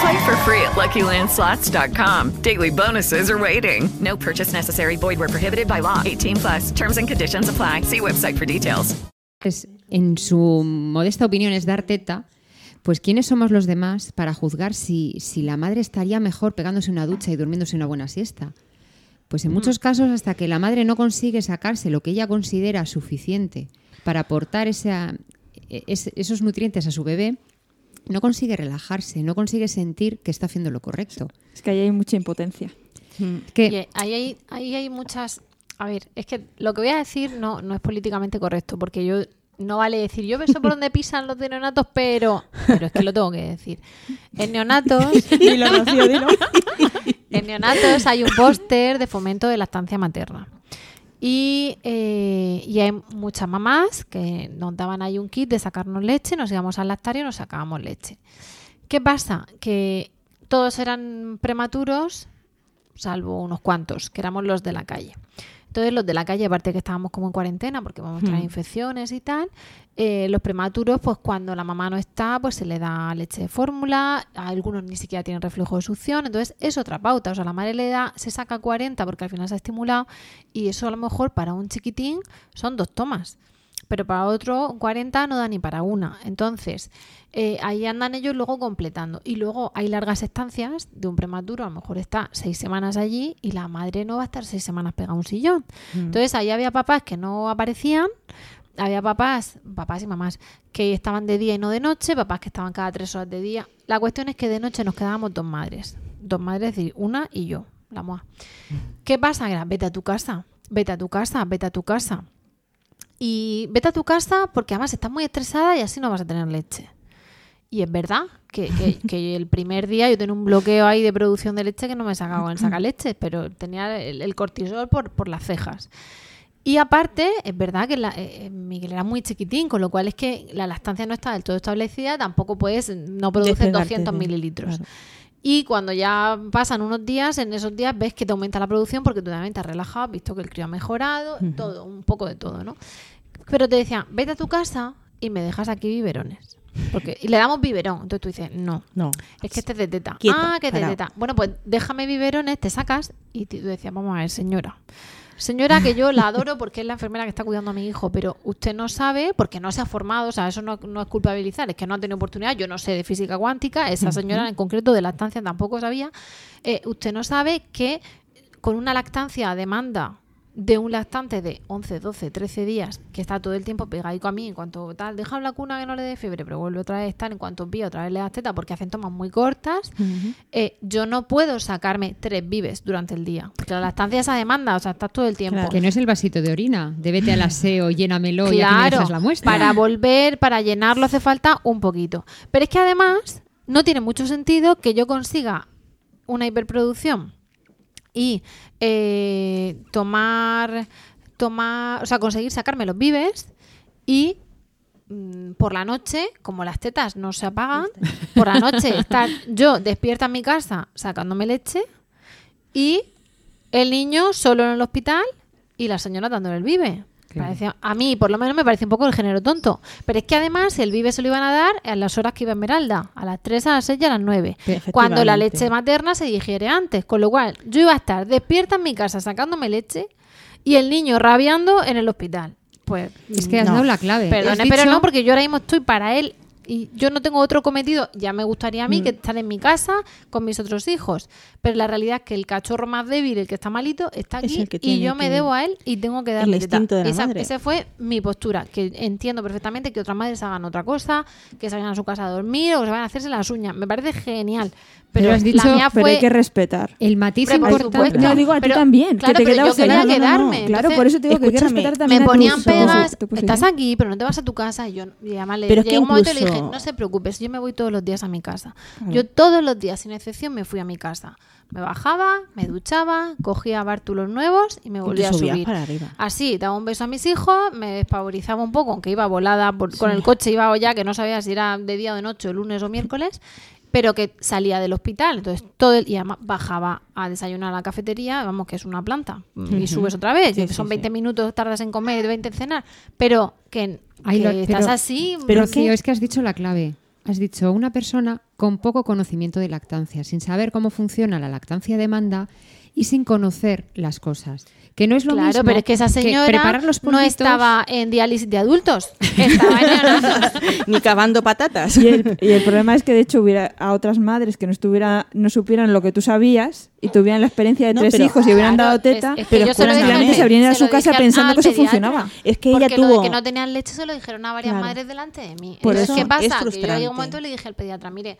Play for free at LuckyLandSlots.com. Daily bonuses are waiting. No purchase necessary. Void where prohibited by law. 18 plus. Terms and conditions apply. See website for details. Es, en su modesta opinión es dar teta, pues ¿quiénes somos los demás para juzgar si, si la madre estaría mejor pegándose una ducha y durmiéndose una buena siesta? Pues en muchos casos, hasta que la madre no consigue sacarse lo que ella considera suficiente para aportar esa- es- esos nutrientes a su bebé, no consigue relajarse, no consigue sentir que está haciendo lo correcto. Es que ahí hay mucha impotencia. Que- Y ahí hay, ahí hay muchas... A ver, es que lo que voy a decir no, no es políticamente correcto, porque yo no vale decir, yo beso por donde pisan los de neonatos, pero... Pero es que lo tengo que decir. En neonatos... Dilo, Rocío, dilo. en neonatos hay un póster de fomento de lactancia materna. Y, eh, y hay muchas mamás que nos daban ahí un kit de sacarnos leche, nos íbamos al lactario y nos sacábamos leche. ¿Qué pasa? Que todos eran prematuros, salvo unos cuantos, que éramos los de la calle. Entonces, los de la calle, aparte que estábamos como en cuarentena porque vamos a traer Hmm. infecciones y tal, eh, los prematuros, pues cuando la mamá no está, pues se le da leche de fórmula, a algunos ni siquiera tienen reflujo de succión, entonces es otra pauta, o sea, la madre le da, se saca 40 porque al final se ha estimulado y eso a lo mejor para un chiquitín son dos tomas. Pero para otro 40 no da ni para una. Entonces, eh, ahí andan ellos luego completando. Y luego hay largas estancias de un prematuro, a lo mejor está seis semanas allí y la madre no va a estar seis semanas pegada a un sillón. Entonces ahí había papás que no aparecían, había papás, papás y mamás, que estaban de día y no de noche, papás que estaban cada tres horas de día. La cuestión es que de noche nos quedábamos dos madres. Dos madres, es decir, una y yo, la moa. ¿Qué pasa? Era, vete a tu casa, vete a tu casa, vete a tu casa. Y vete a tu casa porque además estás muy estresada y así no vas a tener leche. Y es verdad que, que- que el primer día yo tenía un bloqueo ahí de producción de leche que no me sacaba con el sacaleche, pero tenía el, el cortisol por, por las cejas. Y aparte, es verdad que la- eh, Miguel era muy chiquitín, con lo cual es que la lactancia no está del todo establecida, tampoco puedes, no produces Despegarte 200 de- mililitros. claro. Y cuando ya pasan unos días, en esos días ves que te aumenta la producción porque tú también te has relajado, has visto que el crío ha mejorado, todo, un poco de todo, ¿no? Pero te decían, vete a tu casa y me dejas aquí biberones. Porque, y le damos biberón. Entonces tú dices, no, No. es que este es de teta. Quieto, ah, que es de teta. Bueno, pues déjame biberones, te sacas y tú decías, vamos a ver, señora. Señora, que yo la adoro porque es la enfermera que está cuidando a mi hijo, pero usted no sabe porque no se ha formado, o sea, eso no, no es culpabilizar, es que no ha tenido oportunidad. Yo no sé de física cuántica, esa señora en concreto de lactancia tampoco sabía. Eh, usted no sabe que con una lactancia a demanda de un lactante de 11, 12, 13 días, que está todo el tiempo pegadico a mí, en cuanto tal, deja la cuna que no le dé fiebre, pero vuelve otra vez a estar, en cuanto pilla otra vez le das teta porque hacen tomas muy cortas, eh, yo no puedo sacarme tres vives durante el día, porque la lactancia es a demanda, o sea, estás todo el tiempo. Que no es el vasito de orina, de vete al aseo, llénamelo y aquí me Claro, dejas la muestra. para volver, para llenarlo hace falta un poquito. Pero es que además no tiene mucho sentido que yo consiga una hiperproducción y eh, tomar, tomar, o sea, conseguir sacarme los vives y mm, por la noche, como las tetas no se apagan, por la noche estar yo despierta en mi casa sacándome leche y el niño solo en el hospital y la señora dándole el vive. Parece- a mí, por lo menos, me parece un poco el género tonto. Pero es que además el vive se lo iban a dar a las horas que iba Esmeralda, a las 3, a las 6 y a las 9. Cuando la leche materna se digiere antes. Con lo cual, yo iba a estar despierta en mi casa sacándome leche y el niño rabiando en el hospital. Pues Es que has no. dado la clave. Perdone, pero dicho- no, porque yo ahora mismo estoy para él y yo no tengo otro cometido. Ya me gustaría a mí Mm. que estar en mi casa con mis otros hijos. Pero la realidad es que el cachorro más débil, el que está malito, está Es aquí el y yo me debo a él y tengo que el darle teta. instinto de la Esa, madre. esa fue mi postura, que entiendo perfectamente que otras madres hagan otra cosa, que se vayan a su casa a dormir o que se vayan a hacerse las uñas. Me parece genial. Pero has dicho- la mía Pero fue... hay que respetar. El matiz por importante. supuesto. No digo a ti Pero- también, claro, que te pero yo quería quedarme. Claro, entonces, por eso te digo que hay que escúchame, respetar también me ponían pegas, posición. estás aquí, pero no te vas a tu casa. Y yo y además le Pero es que un momento y le dije, incluso- no se preocupes, yo me voy todos los días a mi casa. Claro. Yo todos los días, sin excepción, me fui a mi casa. Me bajaba, me duchaba, cogía bártulos nuevos y me volvía a subir. para arriba. Así, daba un beso a mis hijos, me despavorizaba un poco, aunque iba volada por- con el coche, iba ya que no sabía si era de día o de noche, lunes o miércoles, pero que salía del hospital. Entonces, todo el, y además bajaba a desayunar a la cafetería, vamos, que es una planta, y Ujú. subes otra vez. Sí, Son sí, 20 sí. minutos, tardas en comer y 20 en cenar, pero que, que lo- estás pero- así. Pero pues, Rocío, es que has dicho la clave. Has dicho una persona con poco conocimiento de lactancia, sin saber cómo funciona la lactancia demanda y sin conocer las cosas. Que no es lo Claro, mismo pero es que esa señora preparar los no estaba en diálisis de adultos, estaba en. Ni cavando patatas. Y el, y el problema es que de hecho hubiera a otras madres que no estuviera, no supieran lo que tú sabías y tuvieran la experiencia de No, tres pero- hijos y hubieran Claro, dado teta, es- es que lo dije- tranquilamente se habrían ido a se su lo casa pensando que eso funcionaba. Es que ella Porque lo tuvo... de que no tenían leche se lo dijeron a varias Claro. madres delante de mí. Por Entonces, eso ¿qué es pasa? Que yo frustrante. llegué un momento y le dije al pediatra, mire,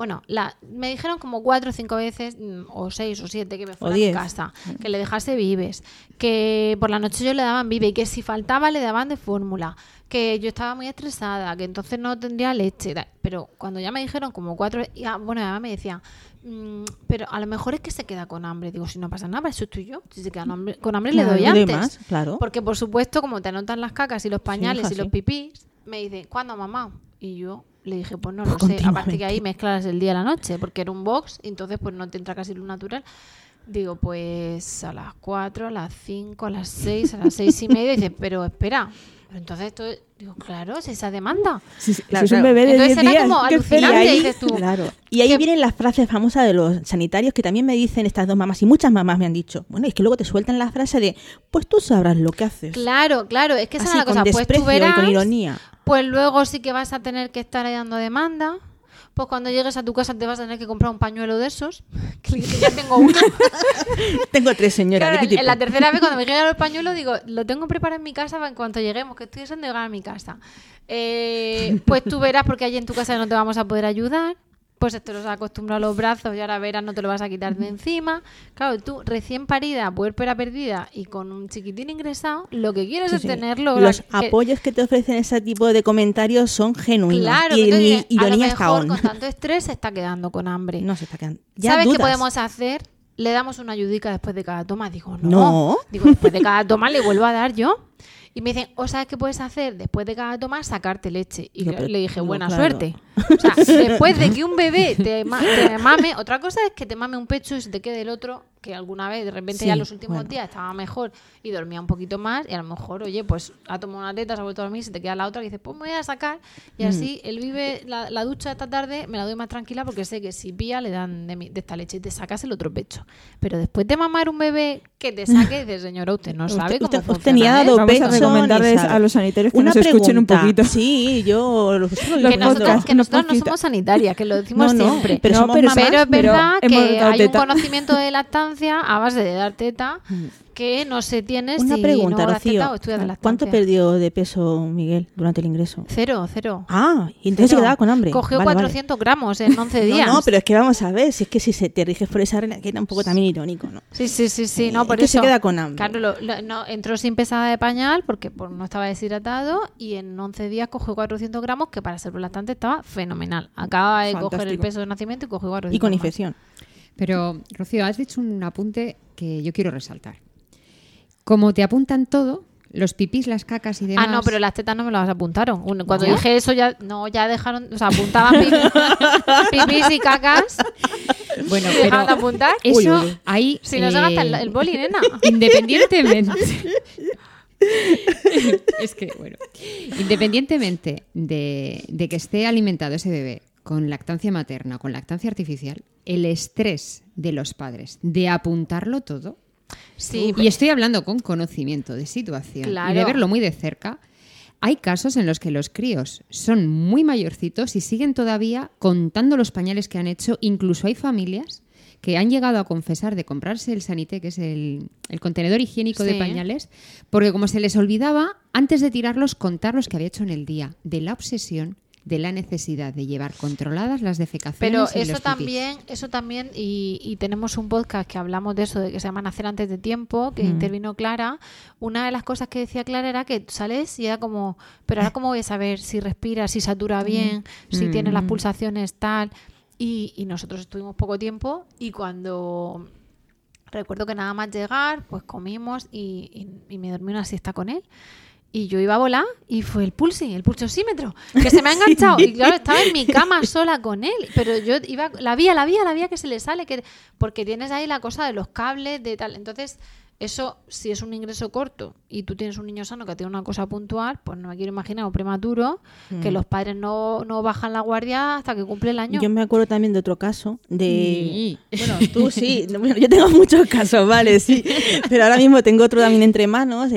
bueno, la, me dijeron como cuatro o cinco veces, mm, o seis o siete, que me fuera a casa, que le dejase vives, que por la noche yo le daban vive y que si faltaba le daban de fórmula, que yo estaba muy estresada, que entonces no tendría leche. Pero cuando ya me dijeron como cuatro, y, ah, bueno, además me decía, "Mm, pero a lo mejor es que se queda con hambre. Digo, si no pasa nada, eso estoy yo. Si se queda con hambre, con hambre Claro, le doy antes. más, claro. Porque por supuesto, como te anotan las cacas y los pañales hija, y los pipís, me dice, ¿cuándo mamá? Y yo le dije, pues no Pues lo sé. Aparte que ahí mezclas el día y la noche, porque era un box, y entonces pues no te entra casi luz natural. Digo, pues a las 4, a las 5, a las 6, a las 6 y media. Y dice, pero espera. Pero entonces esto, digo, claro, es esa demanda. Si, si Claro, es un bebé de Entonces 10 era días, como ¿qué alucinante, dices tú. Claro. Y ahí que- vienen las frases famosas de los sanitarios que también me dicen estas dos mamás y muchas mamás me han dicho. Bueno, es que luego te sueltan la frase de, pues tú sabrás lo que haces. Claro, claro, es que esa Así, es la con cosa. Pues desprecio tú y verás, con ironía. Pues luego sí que vas a tener que estar ahí dando demanda. Pues cuando llegues a tu casa te vas a tener que comprar un pañuelo de esos. Que ya tengo uno. Tengo tres señoras. Claro, ¿de qué en la tercera vez cuando me llegaron el pañuelo digo, lo tengo preparado en mi casa para en cuanto lleguemos, que estoy deseando llegar a mi casa. Eh, pues tú verás porque allí en tu casa no te vamos a poder ayudar. Pues te los has acostumbrado a los brazos y ahora verás no te lo vas a quitar de encima. Claro, tú recién parida, puérpera perdida y con un chiquitín ingresado, lo que quieres Sí, es sí. tenerlo. Los que- apoyos que te ofrecen ese tipo de comentarios son genuinos. Claro, y que a lo ironía hasta mejor con tanto estrés se está quedando con hambre. No se está quedando. Ya ¿Sabes qué podemos hacer? Le damos una ayudica después de cada toma. Digo, no. No. Digo, después de cada toma le vuelvo a dar yo. Y me dicen, ¿o sabes qué puedes hacer? Después de cada toma, sacarte leche. Y No, le dije, no, buena claro. suerte. O sea, después de que un bebé te, ma- te mame, otra cosa es que te mame un pecho y se te quede el otro, que alguna vez, de repente Sí, ya los últimos bueno. días estaba mejor y dormía un poquito más. Y a lo mejor, oye, pues ha tomado una teta, se ha vuelto a dormir, se te queda la otra y dices, pues me voy a sacar. Y Mm. así él vive la, la ducha esta tarde, me la doy más tranquila porque sé que si pilla le dan de, mi- de esta leche y te sacas el otro pecho. Pero después de mamar un bebé que te saque, dices, señora, usted no sabe Usted- cómo usted- usted funciona ni ha dado esto". Vamos a recomendarles a los sanitarios que Una nos escuchen un pregunta. poquito. Sí, yo lo, Los que podcasts, que nosotros no somos sanitarias, que lo decimos No, no, siempre. pero No, somos pero mamás. Pero es pero verdad hemos que hay un conocimiento de lactancia a base de dar teta que no se tiene Una si pregunta, no Rocío. ¿Cuánto perdió de peso Miguel durante el ingreso? Cero, cero. Ah, y entonces se quedaba con hambre. Cogió Vale, vale. 400 gramos en 11 días. No, no, pero es que vamos a ver, si es que si se te riges por esa regla, que era un poco también irónico, ¿no? Sí, sí, sí, sí, Eh, no, es por que eso. se queda con hambre. Claro, lo- lo- no, entró sin pesada de pañal porque por- no estaba deshidratado y en 11 días cogió 400 gramos que para ser lactante estaba fenomenal. Acaba de coger el peso de nacimiento y cogió 400 Y con más. infección. Pero, Rocío, has dicho un apunte que yo quiero resaltar. Como te apuntan todo, los pipís, las cacas y demás. Ah, no, pero las tetas no me las apuntaron. Un- Cuando ¿Ya? dije eso ya no ya dejaron, o sea, apuntaban pi- pipís y cacas. Bueno, dejaban de pero apuntar. eso Uy, uy, uy. ahí. Si no se eh, gasta el, el boli, nena. Independientemente. es que, bueno. Independientemente de, de que esté alimentado ese bebé con lactancia materna o con lactancia artificial, el estrés de los padres de apuntarlo todo. Sí, Y estoy hablando con conocimiento de situación y de verlo muy de cerca. Hay casos en los que los críos son muy mayorcitos y siguen todavía contando los pañales que han hecho. Incluso hay familias que han llegado a confesar de comprarse el sanité, que es el, el contenedor higiénico de pañales, porque como se les olvidaba, antes de tirarlos, contar los que había hecho en el día, de la obsesión de la necesidad de llevar controladas las defecaciones Pero y eso los pipís. también, eso también, y, y tenemos un podcast que hablamos de eso, de que se llama Nacer antes de tiempo, que Mm. intervino Clara. Una de las cosas que decía Clara era que sales y era como, pero ahora cómo voy a saber si respira, si satura bien, si tiene las Mm. pulsaciones tal. Y, y nosotros estuvimos poco tiempo y cuando recuerdo que nada más llegar, pues comimos y, y- y me dormí una siesta con él. Y yo iba a volar y fue el pulsi, el pulsosímetro, que se me ha enganchado. Y claro, estaba en mi cama sola con él. Pero yo iba, la vía, la vía, la vía que se le sale, que porque tienes ahí la cosa de los cables, de tal. Entonces, eso, si es un ingreso corto y tú tienes un niño sano que tiene una cosa puntual, pues no me quiero imaginar un prematuro, que Mm. los padres no, no bajan la guardia hasta que cumple el año. Yo me acuerdo también de otro caso de... Bueno, tú sí, bueno, yo tengo muchos casos, vale, sí. Pero ahora mismo tengo otro también entre manos. Eh,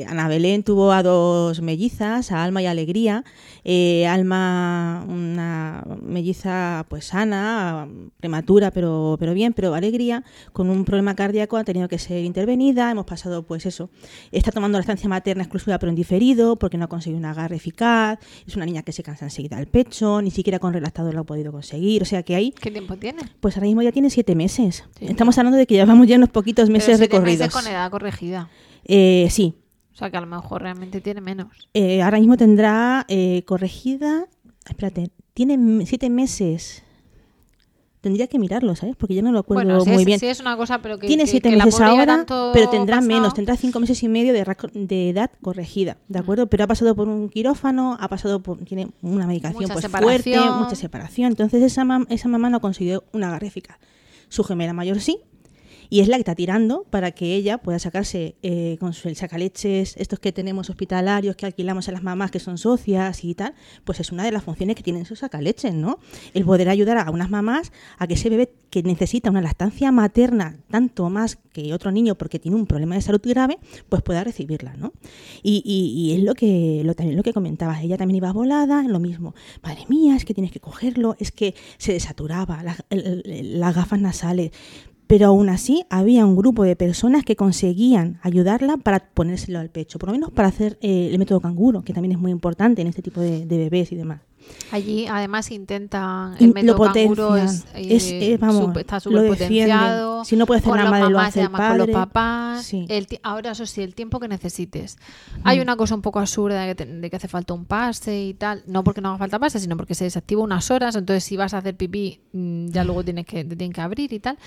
eh, Ana Belén tuvo a dos mellizas, a Alma y Alegría. Eh, Alma, una melliza pues sana, prematura, pero, pero bien, pero Alegría, con un problema cardíaco, ha tenido que ser intervenida. Hemos pasado, pues eso, está tomando la estancia materna exclusiva pero en diferido, porque no ha conseguido un agarre eficaz. Es una niña que se cansa enseguida al pecho, ni siquiera con relactador lo ha podido conseguir. O sea que ahí, ¿Qué tiempo tiene? pues ahora mismo ya tiene siete meses. Estamos hablando de que llevamos ya unos poquitos Pero meses siete recorridos. meses con edad corregida. Eh, sí, sea que a lo mejor realmente tiene menos. Eh, ahora mismo tendrá eh, corregida. Espérate, tiene siete meses. Tendría que mirarlo, ¿sabes? Porque yo no lo acuerdo Bueno, si muy es, bien. si es una cosa, pero que. tiene que- siete que meses ahora, pero tendrá pasado. menos, tendrá cinco meses y medio de, edad corregida, ¿de Mm. acuerdo? Pero ha pasado por un quirófano, ha pasado por, tiene una medicación Mucha pues, fuerte, mucha separación. Entonces esa, mam- esa mamá no ha conseguido un agarre eficaz. Su gemela mayor sí, y es la que está tirando para que ella pueda sacarse eh, con el sacaleches, estos que tenemos hospitalarios, que alquilamos a las mamás que son socias y tal, pues es una de las funciones que tienen esos sacaleches, ¿no? El poder ayudar a unas mamás a que ese bebé que necesita una lactancia materna tanto más que otro niño porque tiene un problema de salud grave, pues pueda recibirla, ¿no? Y, y- es lo que lo, también lo que comentabas, ella también iba volada, lo mismo, madre mía, es que tienes que cogerlo, es que se desaturaba, la- las gafas nasales, pero aún así había un grupo de personas que conseguían ayudarla para ponérselo al pecho, por lo menos para hacer eh, el método canguro, que también es muy importante en este tipo de, de bebés y demás. Allí además intentan el lo método canguro potencian. es, Es, eh, eh, vamos, supe- está lo súper potenciado. Si no puede hacer las madre, lo hace el con los papás. Sí. El ahora eso sí, el tiempo que necesites. Hay una cosa un poco absurda de que, te- de que hace falta un pase y tal. No porque no haga falta pase, sino porque se desactiva unas horas. Entonces si vas a hacer pipí, mm, ya luego tienes que, te tienen que abrir y tal.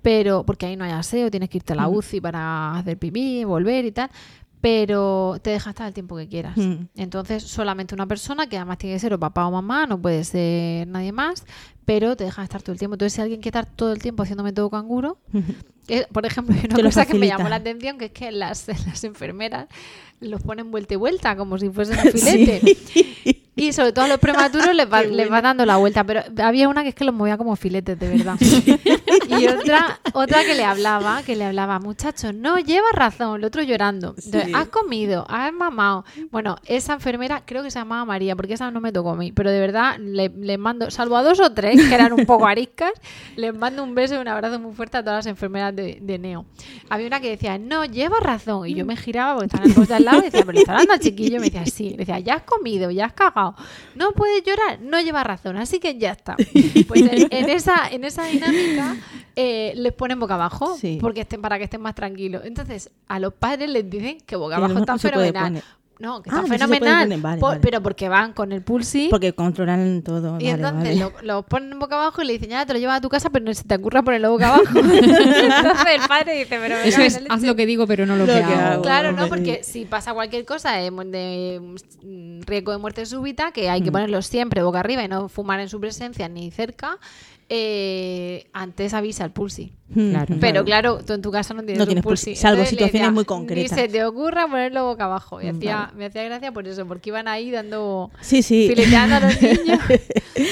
Pero porque ahí no hay aseo, tienes que irte a la Mm. UCI para hacer pipí, volver y tal. Pero te deja estar el tiempo que quieras. Mm. Entonces, solamente una persona, que además tiene que ser o papá o mamá, no puede ser nadie más, pero te deja estar todo el tiempo. Entonces, si alguien quiere estar todo el tiempo haciendo método canguro, que, por ejemplo, hay una lo cosa que me llamó la atención, que es que las, las enfermeras los ponen vuelta y vuelta, como si fuesen un filete. Y sobre todo a los prematuros les va, les va dando la vuelta, pero había una que es que los movía como filetes, de verdad. Y otra, otra que le hablaba, que le hablaba, muchacho, no llevas razón, el otro llorando. Entonces, Sí. has comido, has mamado. Bueno, esa enfermera creo que se llamaba María, porque esa no me tocó a mí, pero de verdad le, le mando, salvo a dos o tres que eran un poco ariscas, les mando un beso y un abrazo muy fuerte a todas las enfermeras de, de Neo. Había una que decía, no, llevas razón. Y yo me giraba porque estaba en el poste al lado y decía, pero le está hablando al chiquillo. Y me decía, sí. Le decía, ya has comido, ya has cagado. No puedes llorar, no llevas razón. Así que ya está. Pues en, en esa, en esa dinámica eh, les ponen boca abajo Sí. porque estén, para que estén más tranquilos. Entonces, a los padres les dicen que boca abajo está fenomenal. No, que Ah, está fenomenal. vale, vale. Pero porque van con el pulsi. Porque controlan todo. Y vale, entonces vale. lo, lo ponen boca abajo y le dicen, ya te lo llevas a tu casa, pero no se te ocurra ponerlo boca abajo. entonces el padre dice, pero Eso es, la leche". haz lo que digo, pero no lo, Lo que, que hago. hago. Claro, no, porque si pasa cualquier cosa de, de, riesgo de muerte súbita, que hay que Mm. ponerlo siempre boca arriba y no fumar en su presencia ni cerca, eh, antes avisa el pulsi. Claro. Pero claro, tú en tu casa no tienes, No tienes pulsi. pulsi, salvo Entonces situaciones decía, muy concretas. Ni se te ocurra ponerlo boca abajo. Y Mm, hacía, vale. me hacía gracia por eso, porque iban ahí dando Sí, sí. fileteando a los niños.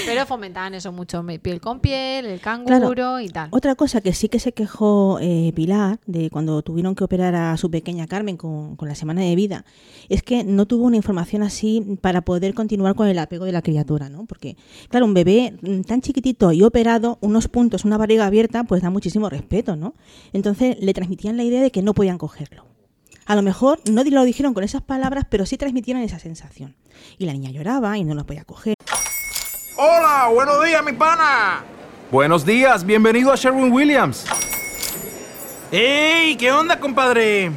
pero fomentaban eso mucho, me- piel con piel, el canguro y tal. Otra cosa que sí que se quejó eh, Pilar de cuando tuvieron que operar a su pequeña Carmen con, con la semana de vida es que no tuvo una información así para poder continuar con el apego de la criatura, ¿no? Porque, claro, un bebé mm, tan chiquitito y operado, unos puntos, una barriga abierta, pues da muchísimo respeto, ¿no? Entonces le transmitían la idea de que no podían cogerlo. A lo mejor no lo dijeron con esas palabras, pero sí transmitieron esa sensación. Y la niña lloraba y no la podía coger. Hola, buenos días, mi pana. Buenos días, bienvenido a Sherwin Williams. ¡Ey! ¿Qué onda, compadre?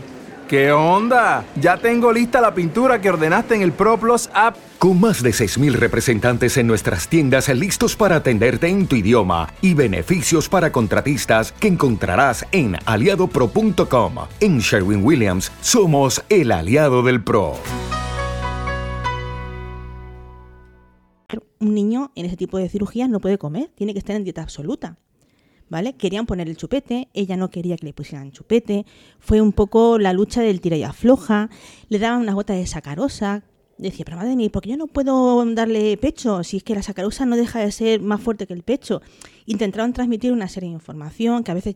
¿Qué onda? Ya tengo lista la pintura que ordenaste en el ProPlus app. Con más de 6.000 representantes en nuestras tiendas listos para atenderte en tu idioma y beneficios para contratistas que encontrarás en aliadopro.com. En Sherwin Williams somos el aliado del PRO. Un niño en ese tipo de cirugías no puede comer, tiene que estar en dieta absoluta. ¿Vale? Querían poner el chupete, ella no quería que le pusieran chupete, fue un poco la lucha del tira y afloja, le daban unas gotas de sacarosa, decía, pero madre mía, ¿por qué yo no puedo darle pecho? Si es que la sacarosa no deja de ser más fuerte que el pecho. Intentaron transmitir una serie de información que a veces,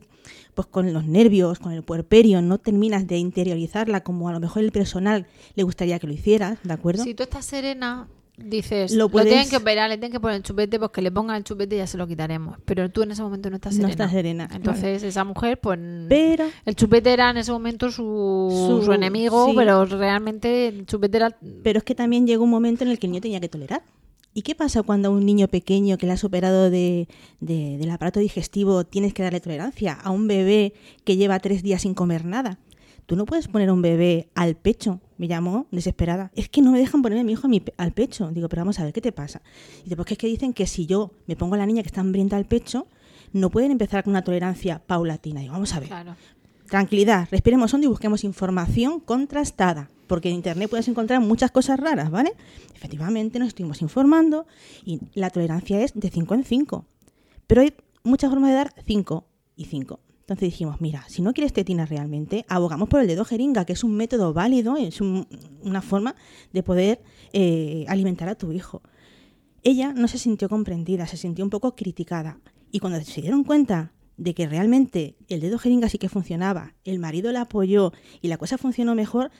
pues con los nervios, con el puerperio, no terminas de interiorizarla como a lo mejor el personal le gustaría que lo hicieras, ¿de acuerdo? Si tú estás serena, dices, Lo tienen que operar, le tienen que poner el chupete, pues que le pongan el chupete y ya se lo quitaremos. Pero tú en ese momento no estás No serena. estás serena, Entonces esa mujer, pues... Pero- El chupete era en ese momento su, Su- su enemigo, sí. pero realmente el chupete era... Pero es que también llegó un momento en el que el niño tenía que tolerar. ¿Y qué pasa cuando a un niño pequeño que le has operado de, de- del aparato digestivo tienes que darle tolerancia? A un bebé que lleva tres días sin comer nada. Tú no puedes poner a un bebé al pecho. Me llamó desesperada. Es que no me dejan poner a mi hijo a mi pe- al pecho. Digo, pero vamos a ver, ¿qué te pasa? Y después que es que dicen que si yo me pongo a la niña que está hambrienta al pecho, no pueden empezar con una tolerancia paulatina. Digo, vamos a ver. Claro. Tranquilidad, respiremos hondo y busquemos información contrastada, porque en Internet puedes encontrar muchas cosas raras, ¿vale? Efectivamente, nos estuvimos informando y la tolerancia es de 5 en 5. Pero hay muchas formas de dar 5 y 5. Entonces dijimos, mira, si no quieres tetina realmente, abogamos por el dedo jeringa, que es un método válido, es un- una forma de poder eh, alimentar a tu hijo. Ella no se sintió comprendida, se sintió un poco criticada. Y cuando se dieron cuenta de que realmente el dedo jeringa sí que funcionaba, el marido la apoyó y la cosa funcionó mejor,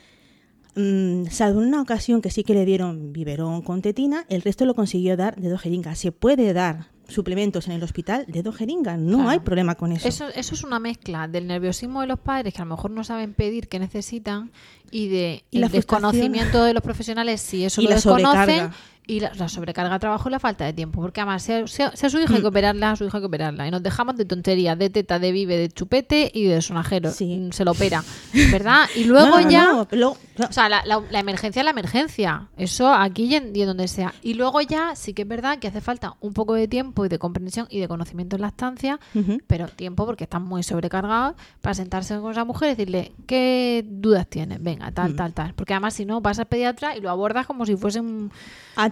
mm, salvo en una ocasión que sí que le dieron biberón con tetina, el resto lo consiguió dar dedo jeringa. Se puede dar suplementos en el hospital dedo jeringa, no Claro. hay problema con eso. Eso, eso es una mezcla del nerviosismo de los padres que a lo mejor no saben pedir qué necesitan y de Y el desconocimiento de los profesionales si eso Y lo desconocen sobrecarga. Y la, la sobrecarga de trabajo y la falta de tiempo porque además sea, sea- sea su hija hay que Mm. operarla, a su hija hay que operarla y nos dejamos de tonterías, de teta, de vive, de chupete y de sonajero, Mm, se lo opera, ¿verdad? Y luego No, ya no, o sea, la, la- la emergencia es la emergencia. Eso aquí y en, y en donde sea. Y luego ya sí que es verdad que hace falta un poco de tiempo y de comprensión y de conocimiento en la estancia, pero tiempo porque están muy sobrecargados para sentarse con esa mujer y decirle qué dudas tienes. Venga, tal, Mm. tal, tal. Porque además si no vas al pediatra y lo abordas como si fuese un,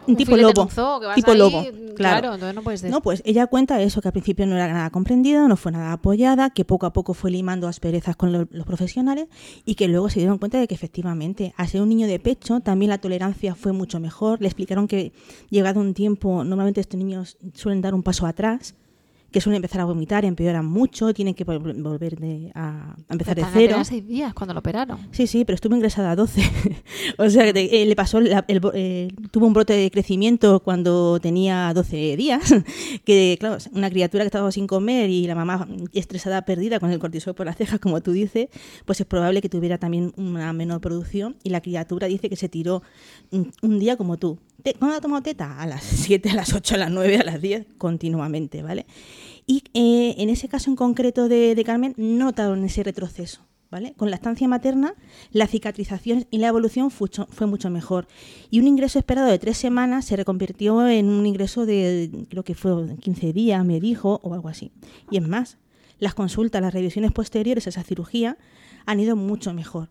un tipo lobo. zoo, tipo ahí, lobo. claro. No puedes No, pues ella cuenta eso, que al principio no era nada comprendida, no fue nada apoyada, que poco a poco fue limando asperezas con lo- los profesionales y que luego se dieron cuenta de que efectivamente, al ser un niño de pecho, también la tolerancia fue mucho mejor. Le explicaron que llegado un tiempo, normalmente estos niños suelen dar un paso atrás, que suelen empezar a vomitar, empeoran mucho, tienen que vol- volver de- a, a empezar de Están cero. seis días cuando lo operaron. Sí, sí, pero estuvo ingresada a 12. o sea, que eh, le pasó, la- el bo- eh, tuvo un brote de crecimiento cuando tenía 12 días, que claro, una criatura que estaba sin comer y la mamá estresada, perdida con el cortisol por las cejas, como tú dices, pues es probable que tuviera también una menor producción y la criatura dice que se tiró un, un día como tú. Te- ¿Cuándo ha tomado teta? A las 7, a las 8, a las 9, a las 10, continuamente, ¿vale? Y eh, en ese caso en concreto de, de Carmen, no notaron ese retroceso. ¿Vale? Con la estancia materna, la cicatrización y la evolución fue mucho mejor. Y un ingreso esperado de tres semanas se reconvirtió en un ingreso de, creo que fue 15 días, me dijo, o algo así. Y es más, las consultas, las revisiones posteriores a esa cirugía han ido mucho mejor.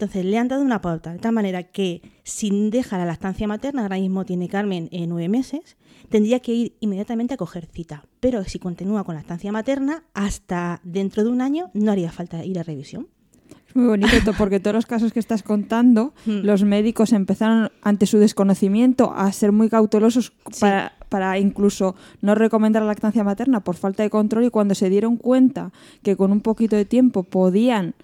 Entonces le han dado una pauta, de tal manera que si deja la lactancia materna, ahora mismo tiene Carmen eh, nueve meses, tendría que ir inmediatamente a coger cita. Pero si continúa con la lactancia materna, hasta dentro de un año no haría falta ir a revisión. Es muy bonito to- porque todos los casos que estás contando, Hmm. los médicos empezaron ante su desconocimiento a ser muy cautelosos para, para incluso no recomendar la lactancia materna por falta de control y cuando se dieron cuenta que con un poquito de tiempo podían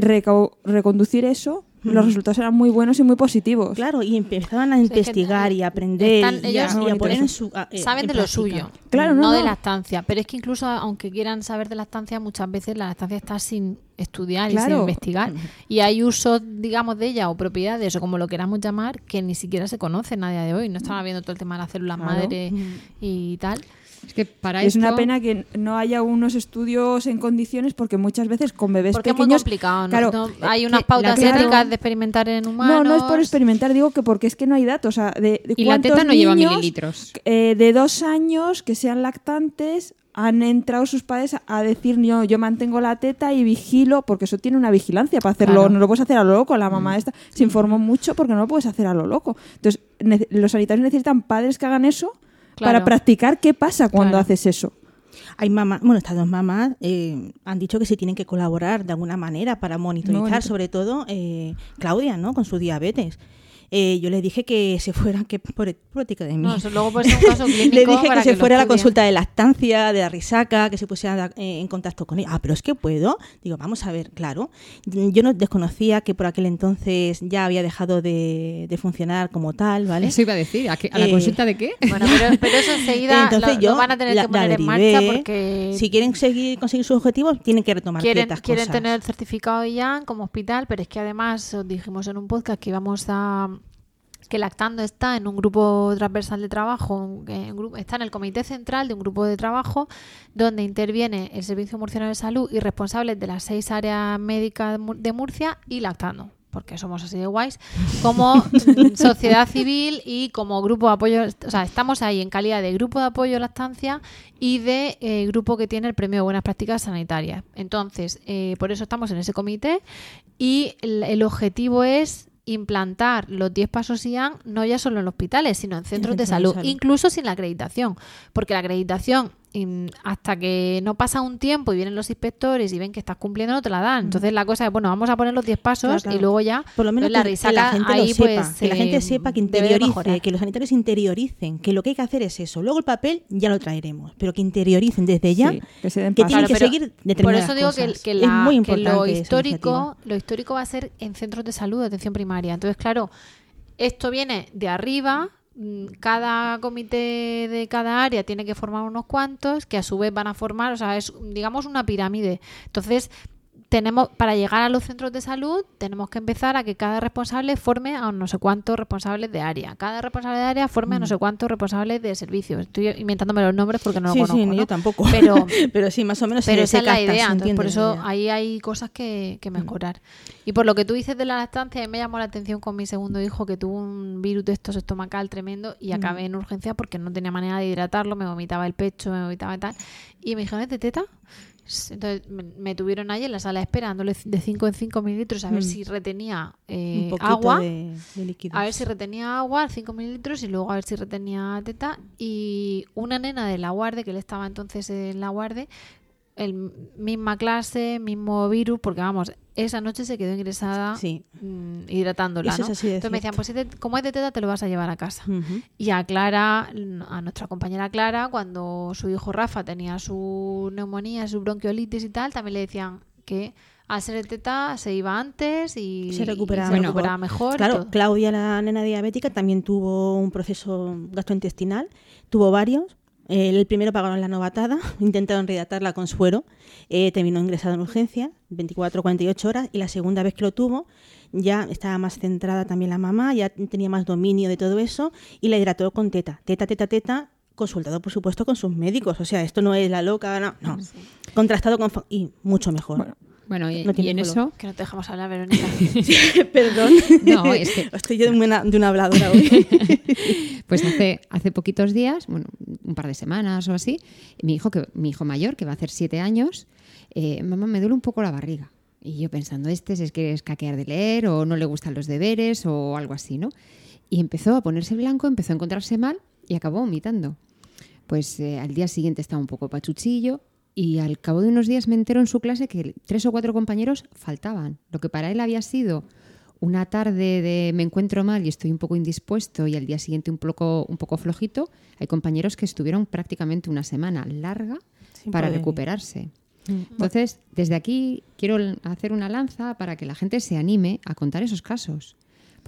reconducir eso, los resultados eran muy buenos y muy positivos. Claro, y empezaban a investigar y a aprender Están- y, a, ellos y a poner en su a- eh, saben en de lo suyo, Claro, no, no, de no. lactancia. Pero es que incluso aunque quieran saber de lactancia, muchas veces la lactancia está sin estudiar y sin investigar. Y hay usos, digamos, de ella o propiedades o como lo queramos llamar, que ni siquiera se conocen a día de hoy. No están viendo todo el tema de las células Claro. madre y tal. Es que para es una pena que no haya unos estudios en condiciones porque muchas veces con bebés Porque es muy pequeños complicado. ¿no? claro, No- eh, hay unas pautas claro. éticas de experimentar en humanos. No, no es por experimentar, digo que porque es que no hay datos. O sea, de, de Y la teta no lleva niños, mililitros. eh, de dos años que sean lactantes han entrado sus padres a- decir yo, yo mantengo la teta y vigilo, porque eso tiene una vigilancia para hacerlo, Claro. no lo puedes hacer a lo loco, la mamá esta se informó mucho porque no lo puedes hacer a lo loco. Entonces, los sanitarios necesitan padres que hagan eso Claro. para practicar qué pasa cuando Claro. haces eso. Hay mamás, bueno, estas dos mamás eh, han dicho que se tienen que colaborar de alguna manera para monitorizar, sobre todo eh, Claudia, ¿no? Con su diabetes. Eh, yo le dije que se fueran, que por ética de mí. No, eso luego puede ser un caso clínico le dije para que se fuera a la consulta de lactancia, de la risaca, que se pusiera eh, en contacto con ella. Ah, pero es que puedo. Digo, vamos a ver, claro. Yo no desconocía que por aquel entonces ya había dejado de, de funcionar como tal, ¿vale? Eso iba a decir. ¿A, qué- a la Eh, consulta de qué? Bueno, pero, pero eso enseguida Entonces lo, yo lo van a tener la- que poner la en derivé. marcha porque Si quieren seguir conseguir sus objetivos, tienen que retomar quieren, ciertas quieren cosas. tener certificado ya como hospital, pero es que además os dijimos en un podcast que íbamos a que Lactando está en un grupo transversal de trabajo, en está en el comité central de un grupo de trabajo donde interviene el Servicio Murciano de Salud y responsables de las seis áreas médicas de Mur- de Murcia y Lactando porque somos así de guays, como sociedad civil y como grupo de apoyo, o sea, estamos ahí en calidad de grupo de apoyo a lactancia y de eh, grupo que tiene el premio de buenas prácticas sanitarias. Entonces, eh, por eso estamos en ese comité y el, el objetivo es implantar los 10 pasos IAN no ya solo en hospitales, sino en centros de centros de salud, salud. incluso sin la acreditación, porque la acreditación hasta que no pasa un tiempo y vienen los inspectores y ven que estás cumpliendo no te la dan. Entonces la cosa es, bueno, vamos a poner los 10 pasos Claro, claro. y luego ya por lo menos la risaca la gente ahí lo sepa, pues que la gente eh, sepa, que interiorice, que los sanitarios interioricen, que lo que hay que hacer es eso. Luego el papel ya lo traeremos, pero que interioricen desde ya Sí, que se den que paso. tienen Claro, que seguir Por determinadas eso digo que, cosas. que es la- muy que importante lo histórico, lo histórico va a ser en centros de salud de atención primaria. Entonces, claro, esto viene de arriba. Mm, Cada comité de cada área tiene que formar unos cuantos que a su vez van a formar, o sea, es digamos una pirámide. Entonces, tenemos para llegar a los centros de salud tenemos que empezar a que cada responsable forme a no sé cuántos responsables de área. Cada responsable de área forme a no sé cuántos responsables de servicios. Estoy inventándome los nombres porque no sí, lo conozco. sí, ¿no? yo tampoco. Pero pero sí, más o menos pero se, esa es la idea, entonces por eso idea. ahí hay cosas que, que mejorar. Y por lo que tú dices de la lactancia, a mí me llamó la atención con mi segundo hijo que tuvo un virus de estos estomacal tremendo y acabé en urgencia porque no tenía manera de hidratarlo, me vomitaba el pecho, me vomitaba y tal. Y me dijeron, ¿es de teta? Entonces me, tuvieron ahí en la sala esperándole de 5 en 5 mililitros a ver Mm. si retenía eh, un agua. de, de líquidos. A ver si retenía agua, 5 mililitros, y luego a ver si retenía teta. Y una nena de la guardia, que él estaba entonces en la guardia, el misma clase, mismo virus, porque vamos, esa noche se quedó ingresada Sí. mm, hidratándola. Eso ¿no? es así de Entonces me decían, pues si te- como es de teta, te lo vas a llevar a casa. Y a Clara, a nuestra compañera Clara, cuando su hijo Rafa tenía su neumonía, su bronquiolitis y tal, también le decían que al ser de teta se iba antes y se recuperaba, y se mejor. recuperaba mejor. Claro. Claudia, la nena diabética, también tuvo un proceso gastrointestinal, tuvo varios. Eh, El primero pagaron la novatada, intentaron rehidratarla con suero, eh, terminó ingresada en urgencia, 24 48 horas, y la segunda vez que lo tuvo ya estaba más centrada también la mamá, ya tenía más dominio de todo eso, y la hidrató con teta, teta, teta, teta, consultado por supuesto con sus médicos, o sea, esto no es la loca, no, no. contrastado con... y mucho mejor. Bueno, y, No y en color. eso... Que no te dejamos hablar, Verónica. Perdón. No, es que- Estoy yo de una, de una habladora hoy. Pues hace, hace poquitos días, bueno, un par de semanas o así, mi hijo, que, mi hijo mayor, que va a hacer siete años, eh, mamá, me duele un poco la barriga. Y yo pensando, este es que es caquear de leer o no le gustan los deberes o algo así, ¿no? Y empezó a ponerse blanco, empezó a encontrarse mal y acabó vomitando. Pues eh, al día siguiente estaba un poco pachuchillo y al cabo de unos días me entero en su clase que tres o cuatro compañeros faltaban. Lo que para él había sido una tarde de me encuentro mal y estoy un poco indispuesto y al día siguiente un poco, un poco flojito, hay compañeros que estuvieron prácticamente una semana larga Sin para poder recuperarse. Entonces, desde aquí quiero hacer una lanza para que la gente se anime a contar esos casos.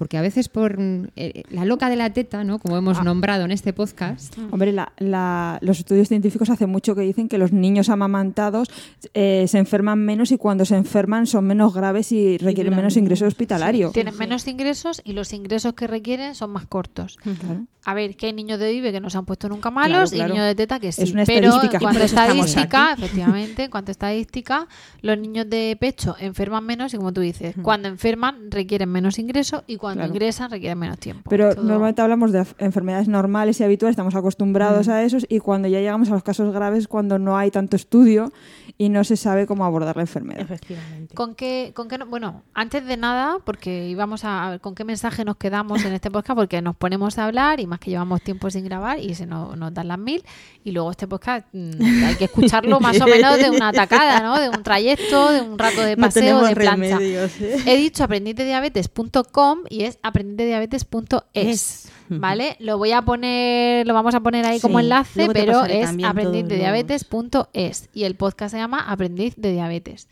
Porque a veces por mm, eh, la loca de la teta, ¿no? como hemos nombrado en este podcast, Hombre, la- la- los estudios científicos hace mucho que dicen que los niños amamantados eh, se enferman menos y cuando se enferman son menos graves y requieren menos ingreso hospitalario. Tienen menos ingresos y los ingresos que requieren son más cortos. Claro. A ver, que hay niños de IBE que no se han puesto nunca malos claro. y niños de teta que sí. Es una Pero estadística. en cuanto estadística, aquí. efectivamente, en cuanto a estadística, los niños de pecho enferman menos y como tú dices, cuando enferman requieren menos ingresos y cuando Claro. ingresan requieren menos tiempo. Pero Todo- normalmente hablamos de enfermedades normales y habituales, estamos acostumbrados Mm. a esos y cuando ya llegamos a los casos graves, cuando no hay tanto estudio y no se sabe cómo abordar la enfermedad. Efectivamente. ¿Con qué, con qué no- bueno, antes de nada, porque íbamos a, a ver con qué mensaje nos quedamos en este podcast, porque nos ponemos a hablar y más que llevamos tiempo sin grabar y se nos, nos dan las mil. Y luego este podcast mm, hay que escucharlo más o menos de una tacada, ¿no? De un trayecto, de un rato de No paseo, tenemos de plancha. remedios, ¿eh? He dicho aprendizdiabetes.com y es aprendizdiabetes.es. ¿Vale? Lo voy a poner, lo vamos a poner ahí como enlace, pero es aprendizdiabetes.es y el podcast se llama Aprendiz de Diabetes.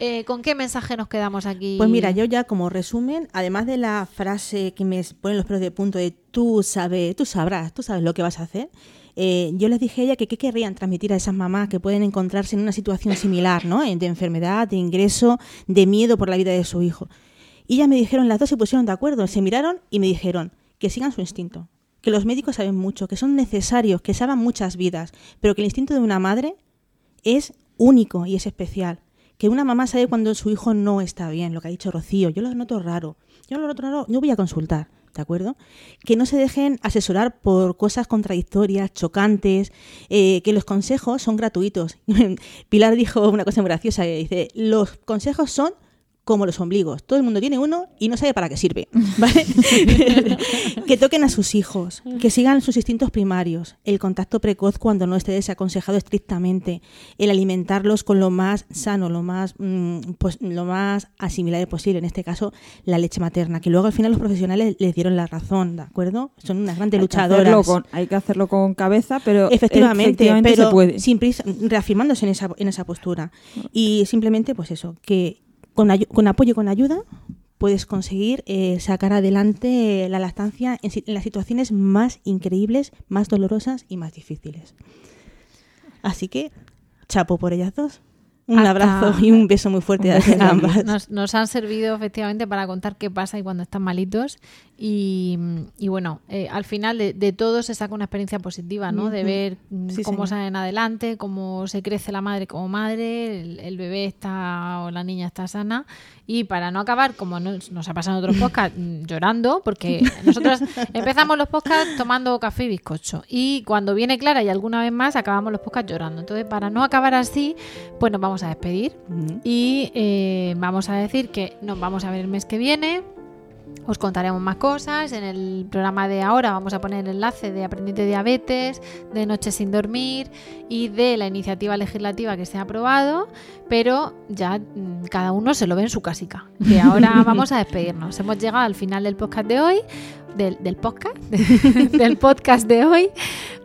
Eh, ¿Con qué mensaje nos quedamos aquí? Pues mira, yo ya como resumen, además de la frase que me ponen los pelos de punto de tú sabes, tú sabrás, tú sabes lo que vas a hacer, eh, yo les dije a ella que qué querrían transmitir a esas mamás que pueden encontrarse en una situación similar, ¿no? Eh, De enfermedad, de ingreso, de miedo por la vida de su hijo. Y ellas me dijeron, las dos se pusieron de acuerdo, se miraron y me dijeron que sigan su instinto, que los médicos saben mucho, que son necesarios, que salvan muchas vidas, pero que el instinto de una madre es único y es especial. Que una mamá sabe cuando su hijo no está bien, lo que ha dicho Rocío. Yo lo noto raro. Yo lo noto raro. Yo voy a consultar, ¿de acuerdo? Que no se dejen asesorar por cosas contradictorias, chocantes, eh, que los consejos son gratuitos. Pilar dijo una cosa muy graciosa, que dice, los consejos son como los ombligos. Todo el mundo tiene uno y no sabe para qué sirve. ¿vale? que toquen a sus hijos, que sigan sus instintos primarios, el contacto precoz cuando no esté desaconsejado estrictamente, el alimentarlos con lo más sano, lo más, mm, pues, lo más asimilable posible, en este caso la leche materna, que luego al final los profesionales les dieron la razón, ¿de acuerdo? Son unas grandes Hay luchadoras. con- hay que hacerlo con cabeza, pero Efectivamente, efectivamente pero se puede. sin prisa, reafirmándose en esa, en esa postura. Y simplemente, pues eso, que con, apoyo y con ayuda puedes conseguir eh, sacar adelante la lactancia en, las situaciones más increíbles, más dolorosas y más difíciles. Así que, chapo por ellas dos. Un Hasta- abrazo y un beso muy fuerte Un a beso ambas. Nos, nos han servido efectivamente para contar qué pasa y cuando están malitos. Y, y bueno, eh, al final de, de todo se saca una experiencia positiva, ¿no? De ver Sí, cómo salen adelante, cómo se crece la madre como madre, el, el bebé está o la niña está sana. Y para no acabar, como nos, nos ha pasado en otros podcasts, mm, llorando, porque nosotros empezamos los podcasts tomando café y bizcocho. Y cuando viene Clara y alguna vez más, acabamos los podcasts llorando. Entonces, para no acabar así, pues nos vamos a despedir. Y eh, vamos a decir que nos vamos a ver el mes que viene. Os contaremos más cosas. En el programa de ahora vamos a poner el enlace de Aprendiz de Diabetes, de Noche sin Dormir y de la iniciativa legislativa que se ha aprobado. Pero ya mm, cada uno se lo ve en su casica. Que ahora vamos a despedirnos. Hemos llegado al final del podcast de hoy. Del, del podcast del podcast de hoy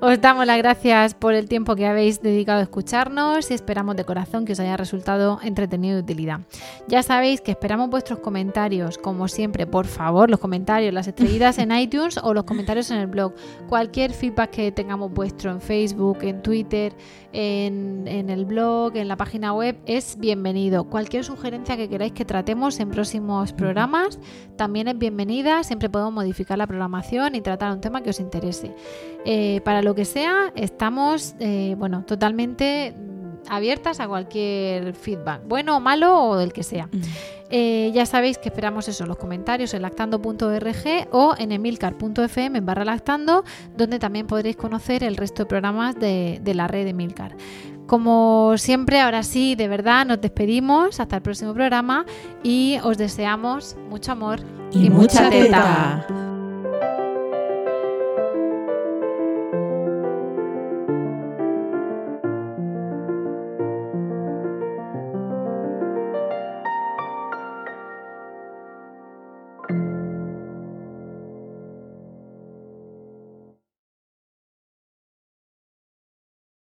os damos las gracias por el tiempo que habéis dedicado a escucharnos y esperamos de corazón que os haya resultado entretenido y de utilidad. Ya sabéis que esperamos vuestros comentarios, como siempre, por favor, los comentarios, las estrellitas en iTunes o los comentarios en el blog. Cualquier feedback que tengamos vuestro en Facebook, en Twitter, en, en el blog, en la página web, es bienvenido. Cualquier sugerencia que queráis que tratemos en próximos programas también es bienvenida. Siempre podemos modificar la programación y tratar un tema que os interese. Eh, para lo que sea, estamos eh, bueno, totalmente abiertas a cualquier feedback, bueno o malo o del que sea. Eh, ya sabéis que esperamos eso, los comentarios en lactando.org o en emilcar.fm barra lactando, donde también podréis conocer el resto de programas de, de la red de Emilcar. Como siempre, ahora sí, de verdad, nos despedimos hasta el próximo programa y os deseamos mucho amor y, Y mucha mucha teta. teta.